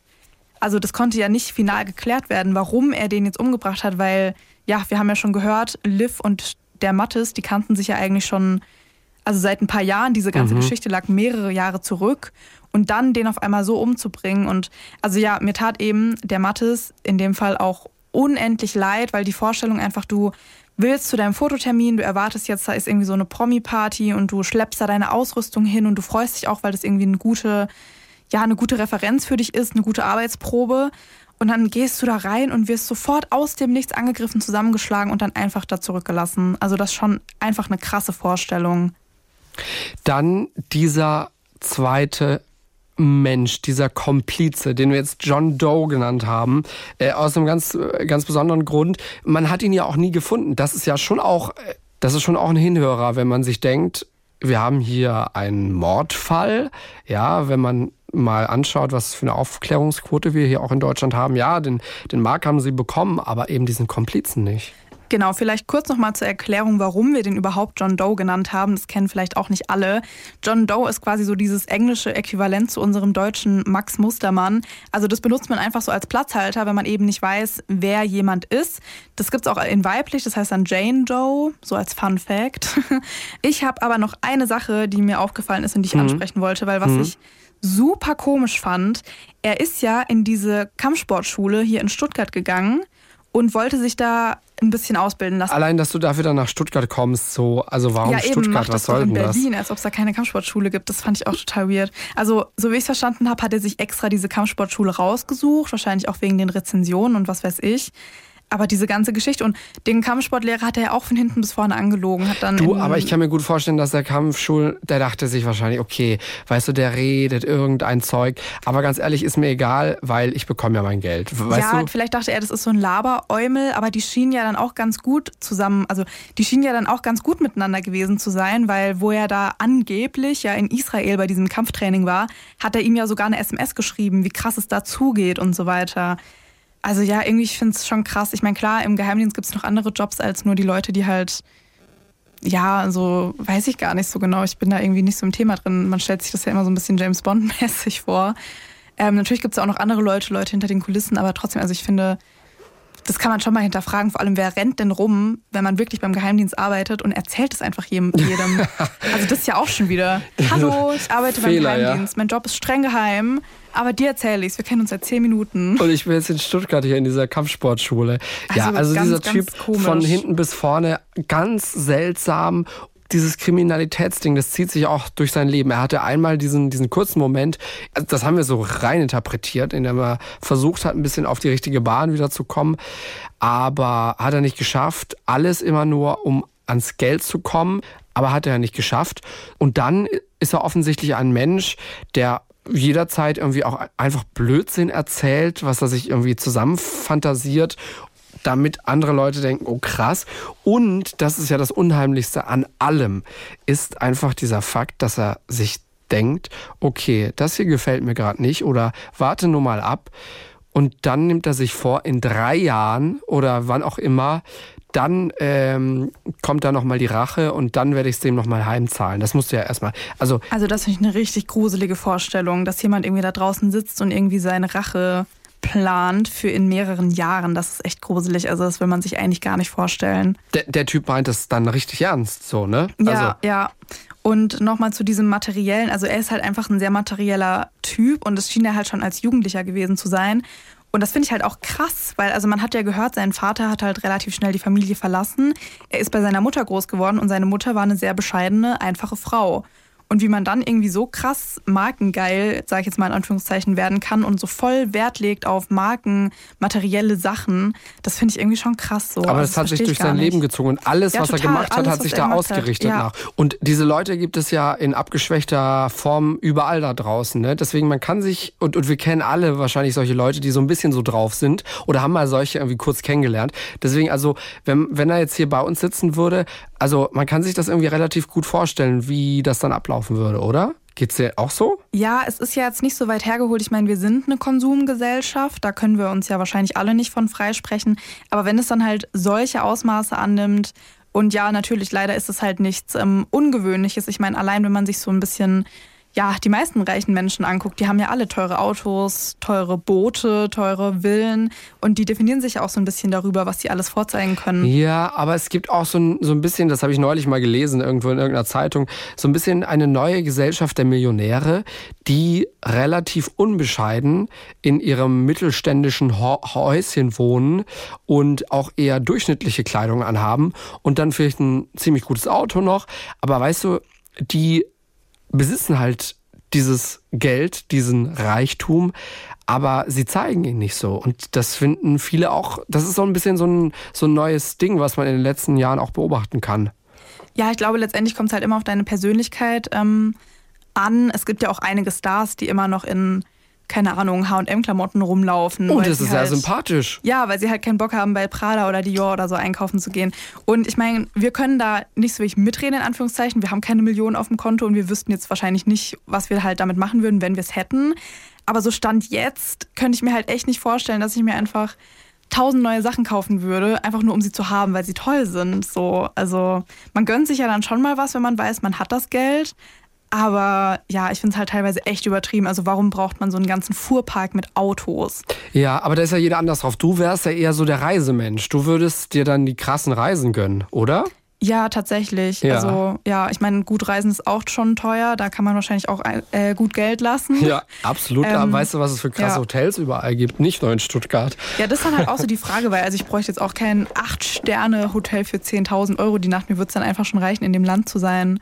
Also das konnte ja nicht final geklärt werden, warum er den jetzt umgebracht hat, weil ja, wir haben ja schon gehört, Liv und der Mattes, die kannten sich ja eigentlich schon, also seit ein paar Jahren, diese ganze mhm. Geschichte lag mehrere Jahre zurück und dann den auf einmal so umzubringen und also ja, mir tat eben der Mattes in dem Fall auch unendlich leid, weil die Vorstellung einfach, du willst zu deinem Fototermin, du erwartest jetzt, da ist irgendwie so eine Promi-Party und du schleppst da deine Ausrüstung hin und du freust dich auch, weil das irgendwie eine gute, ja, eine gute Referenz für dich ist, eine gute Arbeitsprobe. Und dann gehst du da rein und wirst sofort aus dem Nichts angegriffen, zusammengeschlagen und dann einfach da zurückgelassen. Also das ist schon einfach eine krasse Vorstellung. Dann dieser zweite Mensch, dieser Komplize, den wir jetzt John Doe genannt haben, äh, aus einem ganz, äh, ganz besonderen Grund. Man hat ihn ja auch nie gefunden. Das ist ja schon auch, äh, das ist schon auch ein Hinhörer, wenn man sich denkt, wir haben hier einen Mordfall. Ja, wenn man mal anschaut, was für eine Aufklärungsquote wir hier auch in Deutschland haben. Ja, den, den Mark haben sie bekommen, aber eben diesen Komplizen nicht. Genau, vielleicht kurz nochmal zur Erklärung, warum wir den überhaupt John Doe genannt haben. Das kennen vielleicht auch nicht alle. John Doe ist quasi so dieses englische Äquivalent zu unserem deutschen Max Mustermann. Also das benutzt man einfach so als Platzhalter, wenn man eben nicht weiß, wer jemand ist. Das gibt's auch in weiblich, das heißt dann Jane Doe, so als Fun Fact. [laughs] Ich habe aber noch eine Sache, die mir aufgefallen ist und die ich mhm. ansprechen wollte, weil was mhm. ich super komisch fand, er ist ja in diese Kampfsportschule hier in Stuttgart gegangen und wollte sich da ein bisschen ausbilden lassen. Allein, dass du dafür dann nach Stuttgart kommst, so, also warum ja, eben, Stuttgart? Was soll denn das? in Berlin, als ob es da keine Kampfsportschule gibt. Das fand ich auch total weird. Also, so wie ich es verstanden habe, hat er sich extra diese Kampfsportschule rausgesucht, wahrscheinlich auch wegen den Rezensionen und was weiß ich. Aber diese ganze Geschichte und den Kampfsportlehrer hat er ja auch von hinten bis vorne angelogen. Hat dann du, aber ich kann mir gut vorstellen, dass der Kampfschul, der dachte sich wahrscheinlich, okay, weißt du, der redet irgendein Zeug. Aber ganz ehrlich, ist mir egal, weil ich bekomme ja mein Geld. Weißt ja, du? vielleicht dachte er, das ist so ein Laberäumel, aber die schienen ja dann auch ganz gut zusammen, also die schienen ja dann auch ganz gut miteinander gewesen zu sein, weil wo er da angeblich ja in Israel bei diesem Kampftraining war, hat er ihm ja sogar eine SMS geschrieben, wie krass es da zugeht und so weiter. Also ja, irgendwie, ich finde es schon krass. Ich meine, klar, im Geheimdienst gibt es noch andere Jobs als nur die Leute, die halt, ja, so weiß ich gar nicht so genau. Ich bin da irgendwie nicht so im Thema drin. Man stellt sich das ja immer so ein bisschen James Bond-mäßig vor. Ähm, natürlich gibt es auch noch andere Leute, Leute hinter den Kulissen, aber trotzdem, also ich finde, das kann man schon mal hinterfragen. Vor allem, wer rennt denn rum, wenn man wirklich beim Geheimdienst arbeitet und erzählt es einfach jedem. jedem. [laughs] also das ist ja auch schon wieder. Hallo, ich [laughs] arbeite Fehler, beim Geheimdienst. Ja. Mein Job ist streng geheim. Aber dir erzähle ich es. Wir kennen uns seit zehn Minuten. Und ich bin jetzt in Stuttgart hier in dieser Kampfsportschule. Also ja, also ganz, dieser Typ von hinten bis vorne ganz seltsam dieses Kriminalitätsding, das zieht sich auch durch sein Leben. Er hatte einmal diesen, diesen kurzen Moment, also das haben wir so rein interpretiert, in dem er versucht hat, ein bisschen auf die richtige Bahn wieder zu kommen. Aber hat er nicht geschafft. Alles immer nur, um ans Geld zu kommen. Aber hat er nicht geschafft. Und dann ist er offensichtlich ein Mensch, der jederzeit irgendwie auch einfach Blödsinn erzählt, was er sich irgendwie zusammenfantasiert, damit andere Leute denken, oh krass. Und das ist ja das Unheimlichste an allem, ist einfach dieser Fakt, dass er sich denkt, okay, das hier gefällt mir gerade nicht oder warte nur mal ab. Und dann nimmt er sich vor, in drei Jahren oder wann auch immer dann ähm, kommt da nochmal die Rache und dann werde ich es dem nochmal heimzahlen. Das musst du ja erstmal. Also, also das finde ich eine richtig gruselige Vorstellung, dass jemand irgendwie da draußen sitzt und irgendwie seine Rache plant für in mehreren Jahren. Das ist echt gruselig. Also das will man sich eigentlich gar nicht vorstellen. Der, der Typ meint das dann richtig ernst, so, ne? Ja, also. ja. Und nochmal zu diesem materiellen, also er ist halt einfach ein sehr materieller Typ und es schien er halt schon als Jugendlicher gewesen zu sein. Und das finde ich halt auch krass, weil also man hat ja gehört, sein Vater hat halt relativ schnell die Familie verlassen. Er ist bei seiner Mutter groß geworden und seine Mutter war eine sehr bescheidene, einfache Frau. Und wie man dann irgendwie so krass markengeil, sage ich jetzt mal in Anführungszeichen, werden kann und so voll Wert legt auf Marken, materielle Sachen, das finde ich irgendwie schon krass so. Aber also, das hat sich durch sein nicht. Leben gezogen und alles, ja, was total, er gemacht hat, alles, hat sich da ausgerichtet ja. nach. Und diese Leute gibt es ja in abgeschwächter Form überall da draußen. Ne? Deswegen, man kann sich, und, und wir kennen alle wahrscheinlich solche Leute, die so ein bisschen so drauf sind oder haben mal solche irgendwie kurz kennengelernt. Deswegen, also, wenn, wenn er jetzt hier bei uns sitzen würde, also man kann sich das irgendwie relativ gut vorstellen, wie das dann ablaufen würde, oder? Geht's dir auch so? Ja, es ist ja jetzt nicht so weit hergeholt. Ich meine, wir sind eine Konsumgesellschaft, da können wir uns ja wahrscheinlich alle nicht von freisprechen. Aber wenn es dann halt solche Ausmaße annimmt, und ja, natürlich, leider ist es halt nichts ähm, Ungewöhnliches. Ich meine, allein wenn man sich so ein bisschen ja, die meisten reichen Menschen anguckt, die haben ja alle teure Autos, teure Boote, teure Villen und die definieren sich auch so ein bisschen darüber, was sie alles vorzeigen können. Ja, aber es gibt auch so ein, so ein bisschen, das habe ich neulich mal gelesen, irgendwo in irgendeiner Zeitung, so ein bisschen eine neue Gesellschaft der Millionäre, die relativ unbescheiden in ihrem mittelständischen Häuschen wohnen und auch eher durchschnittliche Kleidung anhaben und dann vielleicht ein ziemlich gutes Auto noch. Aber weißt du, die besitzen halt dieses Geld, diesen Reichtum, aber sie zeigen ihn nicht so. Und das finden viele auch, das ist so ein bisschen so ein, so ein neues Ding, was man in den letzten Jahren auch beobachten kann. Ja, ich glaube, letztendlich kommt es halt immer auf deine Persönlichkeit ähm, an. Es gibt ja auch einige Stars, die immer noch in keine Ahnung, HM-Klamotten rumlaufen. Oh, das ist halt, sehr sympathisch. Ja, weil sie halt keinen Bock haben, bei Prada oder Dior oder so einkaufen zu gehen. Und ich meine, wir können da nicht so wirklich mitreden, in Anführungszeichen. Wir haben keine Millionen auf dem Konto und wir wüssten jetzt wahrscheinlich nicht, was wir halt damit machen würden, wenn wir es hätten. Aber so Stand jetzt könnte ich mir halt echt nicht vorstellen, dass ich mir einfach tausend neue Sachen kaufen würde, einfach nur um sie zu haben, weil sie toll sind. So, also man gönnt sich ja dann schon mal was, wenn man weiß, man hat das Geld. Aber ja, ich finde es halt teilweise echt übertrieben. Also warum braucht man so einen ganzen Fuhrpark mit Autos? Ja, aber da ist ja jeder anders drauf. Du wärst ja eher so der Reisemensch. Du würdest dir dann die krassen Reisen gönnen, oder? Ja, tatsächlich. Ja. Also ja, ich meine, gut reisen ist auch schon teuer. Da kann man wahrscheinlich auch äh, gut Geld lassen. Ja, absolut. Ähm, weißt du, was es für krasse ja. Hotels überall gibt? Nicht nur in Stuttgart. Ja, das ist dann halt auch so die Frage, weil also ich bräuchte jetzt auch kein 8-Sterne-Hotel für 10.000 Euro die Nacht. Mir würde es dann einfach schon reichen, in dem Land zu sein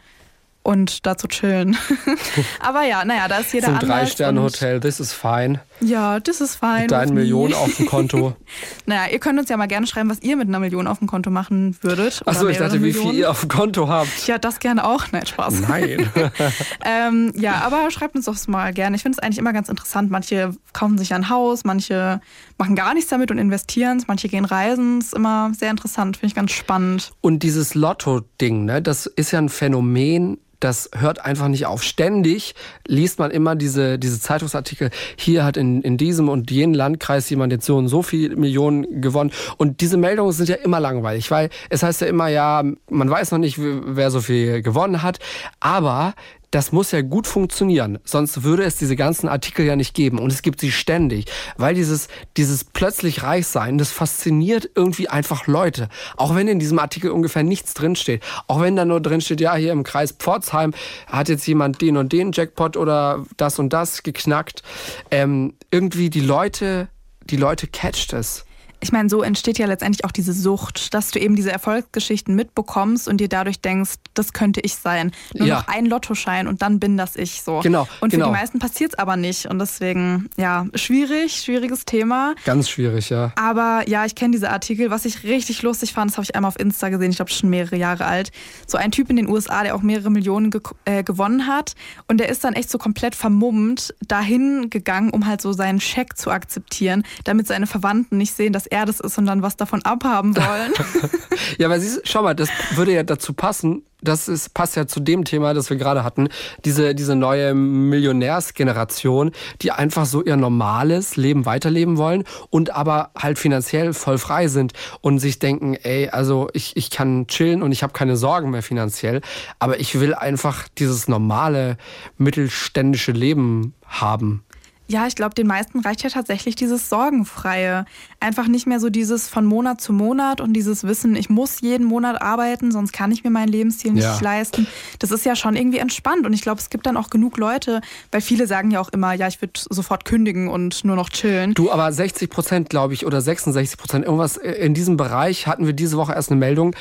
und da zu chillen. [laughs] Aber ja, naja, da ist jeder so ein Drei-Sterne-Hotel, das ist fein. Ja, das ist fein. Mit deinen Millionen auf dem Konto. [laughs] naja, ihr könnt uns ja mal gerne schreiben, was ihr mit einer Million auf dem Konto machen würdet. Achso, ich dachte, Millionen. wie viel ihr auf dem Konto habt. Ja, das gerne auch. Nein, Spaß. Nein. [laughs] ähm, ja, aber schreibt uns doch mal gerne. Ich finde es eigentlich immer ganz interessant. Manche kaufen sich ein Haus, manche machen gar nichts damit und investieren es, manche gehen reisen. Ist immer sehr interessant, finde ich ganz spannend. Und dieses Lotto-Ding, ne, das ist ja ein Phänomen, das hört einfach nicht auf. Ständig liest man immer diese, diese Zeitungsartikel, hier hat in, in diesem und jenem Landkreis jemand jetzt so und so viele Millionen gewonnen. Und diese Meldungen sind ja immer langweilig, weil es heißt ja immer, ja, man weiß noch nicht, wer so viel gewonnen hat, aber das muss ja gut funktionieren, sonst würde es diese ganzen Artikel ja nicht geben. Und es gibt sie ständig, weil dieses, dieses plötzlich Reichsein, das fasziniert irgendwie einfach Leute. Auch wenn in diesem Artikel ungefähr nichts drinsteht. Auch wenn da nur drinsteht, ja, hier im Kreis Pforzheim hat jetzt jemand den und den Jackpot oder das und das geknackt. Ähm, irgendwie die Leute, die Leute catcht es ich meine, so entsteht ja letztendlich auch diese Sucht, dass du eben diese Erfolgsgeschichten mitbekommst und dir dadurch denkst, das könnte ich sein. Nur ja. noch ein Lottoschein und dann bin das ich so. Genau. Und für genau. die meisten passiert es aber nicht. Und deswegen, ja, schwierig, schwieriges Thema. Ganz schwierig, ja. Aber ja, ich kenne diese Artikel. Was ich richtig lustig fand, das habe ich einmal auf Insta gesehen, ich glaube schon mehrere Jahre alt. So ein Typ in den USA, der auch mehrere Millionen ge äh, gewonnen hat. Und der ist dann echt so komplett vermummt dahin gegangen, um halt so seinen Scheck zu akzeptieren, damit seine Verwandten nicht sehen, dass er das ist und dann was davon abhaben wollen. [laughs] ja, aber siehst, schau mal, das würde ja dazu passen. Das ist, passt ja zu dem Thema, das wir gerade hatten. Diese, diese neue Millionärsgeneration, die einfach so ihr normales Leben weiterleben wollen und aber halt finanziell voll frei sind und sich denken, ey, also ich, ich kann chillen und ich habe keine Sorgen mehr finanziell, aber ich will einfach dieses normale mittelständische Leben haben. Ja, ich glaube, den meisten reicht ja tatsächlich dieses Sorgenfreie. Einfach nicht mehr so dieses von Monat zu Monat und dieses Wissen, ich muss jeden Monat arbeiten, sonst kann ich mir meinen Lebensstil nicht ja. leisten. Das ist ja schon irgendwie entspannt. Und ich glaube, es gibt dann auch genug Leute, weil viele sagen ja auch immer, ja, ich würde sofort kündigen und nur noch chillen. Du, aber 60 Prozent, glaube ich, oder 66 Prozent, irgendwas in diesem Bereich hatten wir diese Woche erst eine Meldung,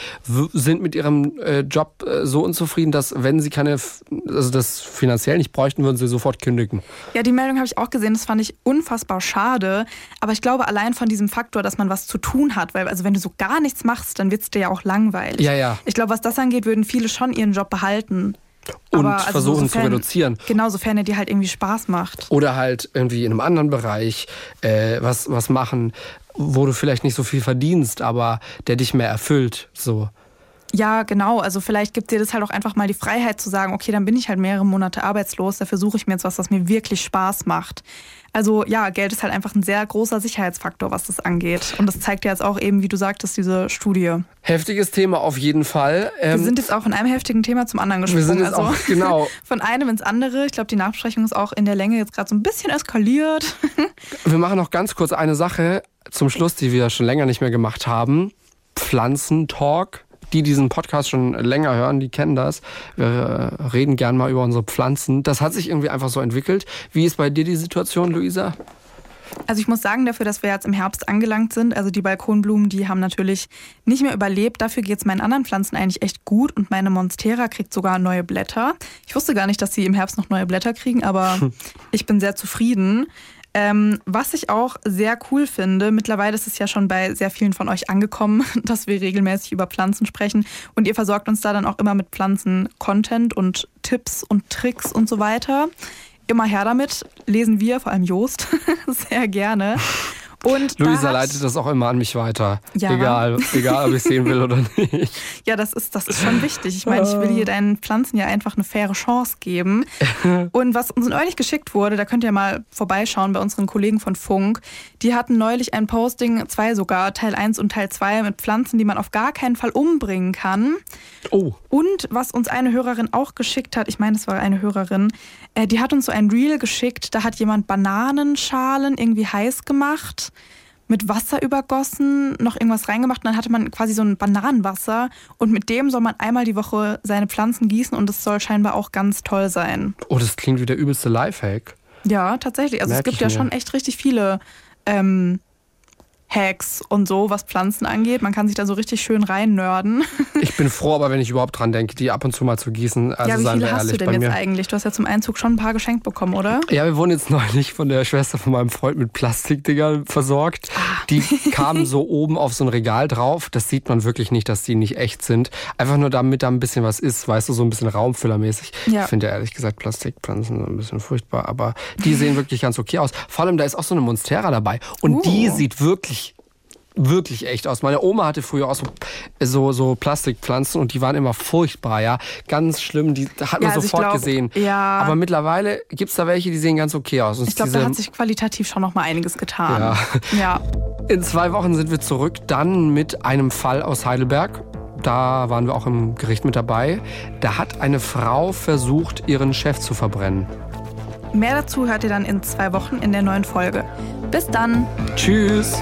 sind mit ihrem äh, Job äh, so unzufrieden, dass wenn sie keine, also das finanziell nicht bräuchten, würden sie sofort kündigen. Ja, die Meldung habe ich auch gesehen, das fand ich unfassbar schade. Aber ich glaube, allein von diesem Faktor, dass man was zu tun hat, weil also wenn du so gar nichts machst, dann wird es dir ja auch langweilig. Ja, ja. Ich glaube, was das angeht, würden viele schon ihren Job behalten. Und also versuchen sofern, zu reduzieren. Genau, sofern er dir halt irgendwie Spaß macht. Oder halt irgendwie in einem anderen Bereich äh, was, was machen, wo du vielleicht nicht so viel verdienst, aber der dich mehr erfüllt. So. Ja, genau. Also vielleicht gibt dir das halt auch einfach mal die Freiheit zu sagen, okay, dann bin ich halt mehrere Monate arbeitslos, dafür suche ich mir jetzt was, was mir wirklich Spaß macht. Also ja, Geld ist halt einfach ein sehr großer Sicherheitsfaktor, was das angeht. Und das zeigt ja jetzt auch eben, wie du sagtest, diese Studie. Heftiges Thema auf jeden Fall. Ähm, wir sind jetzt auch von einem heftigen Thema zum anderen gesprungen. Wir sind jetzt also auch, [laughs] genau. [laughs] Von einem ins andere. Ich glaube, die Nachbesprechung ist auch in der Länge jetzt gerade so ein bisschen eskaliert. [laughs] wir machen noch ganz kurz eine Sache zum Schluss, die wir schon länger nicht mehr gemacht haben. Pflanzentalk die diesen Podcast schon länger hören, die kennen das. Wir äh, reden gern mal über unsere Pflanzen. Das hat sich irgendwie einfach so entwickelt. Wie ist bei dir die Situation, Luisa? Also ich muss sagen, dafür, dass wir jetzt im Herbst angelangt sind, also die Balkonblumen, die haben natürlich nicht mehr überlebt. Dafür geht es meinen anderen Pflanzen eigentlich echt gut und meine Monstera kriegt sogar neue Blätter. Ich wusste gar nicht, dass sie im Herbst noch neue Blätter kriegen, aber [laughs] ich bin sehr zufrieden. Ähm, was ich auch sehr cool finde, mittlerweile ist es ja schon bei sehr vielen von euch angekommen, [laughs] dass wir regelmäßig über Pflanzen sprechen und ihr versorgt uns da dann auch immer mit Pflanzen-Content und Tipps und Tricks und so weiter. Immer her damit, lesen wir, vor allem Joost, [laughs] sehr gerne. Und Luisa da leitet das auch immer an mich weiter. Ja. Egal, egal, ob ich sehen will oder [laughs] nicht. Ja, das ist, das ist schon wichtig. Ich meine, ich will hier deinen Pflanzen ja einfach eine faire Chance geben. [laughs] Und was uns neulich geschickt wurde, da könnt ihr mal vorbeischauen bei unseren Kollegen von Funk. Die hatten neulich ein Posting, zwei sogar, Teil 1 und Teil 2 mit Pflanzen, die man auf gar keinen Fall umbringen kann. Oh. Und was uns eine Hörerin auch geschickt hat, ich meine, es war eine Hörerin, äh, die hat uns so ein Reel geschickt, da hat jemand Bananenschalen irgendwie heiß gemacht mit Wasser übergossen, noch irgendwas reingemacht und dann hatte man quasi so ein Bananenwasser und mit dem soll man einmal die Woche seine Pflanzen gießen und das soll scheinbar auch ganz toll sein. Oh, das klingt wie der übelste Lifehack. Ja, tatsächlich. Also Merk es gibt ja schon echt richtig viele ähm, Hacks und so, was Pflanzen angeht. Man kann sich da so richtig schön rein nörden. Ich bin [laughs] froh, aber wenn ich überhaupt dran denke, die ab und zu mal zu gießen. Also ja, wie viele hast ehrlich, du denn jetzt eigentlich? Du hast ja zum Einzug schon ein paar geschenkt bekommen, oder? Ja, wir wurden jetzt neulich von der Schwester von meinem Freund mit Plastikdingern versorgt. Ah. Die [laughs] kamen so oben auf so ein Regal drauf. Das sieht man wirklich nicht, dass die nicht echt sind. Einfach nur damit da ein bisschen was ist, weißt du, so ein bisschen Raumfüllermäßig. Ja. Ich finde ja ehrlich gesagt Plastikpflanzen so ein bisschen furchtbar, aber die sehen [laughs] wirklich ganz okay aus. Vor allem, da ist auch so eine Monstera dabei. Und uh. die sieht wirklich wirklich echt aus. Meine Oma hatte früher auch so, so, so Plastikpflanzen und die waren immer furchtbar, ja. Ganz schlimm, die hat man ja, also sofort glaub, gesehen. Ja. Aber mittlerweile gibt es da welche, die sehen ganz okay aus. Und ich glaube, da hat sich qualitativ schon noch mal einiges getan. Ja. ja. In zwei Wochen sind wir zurück, dann mit einem Fall aus Heidelberg. Da waren wir auch im Gericht mit dabei. Da hat eine Frau versucht, ihren Chef zu verbrennen. Mehr dazu hört ihr dann in zwei Wochen in der neuen Folge. Bis dann. Tschüss.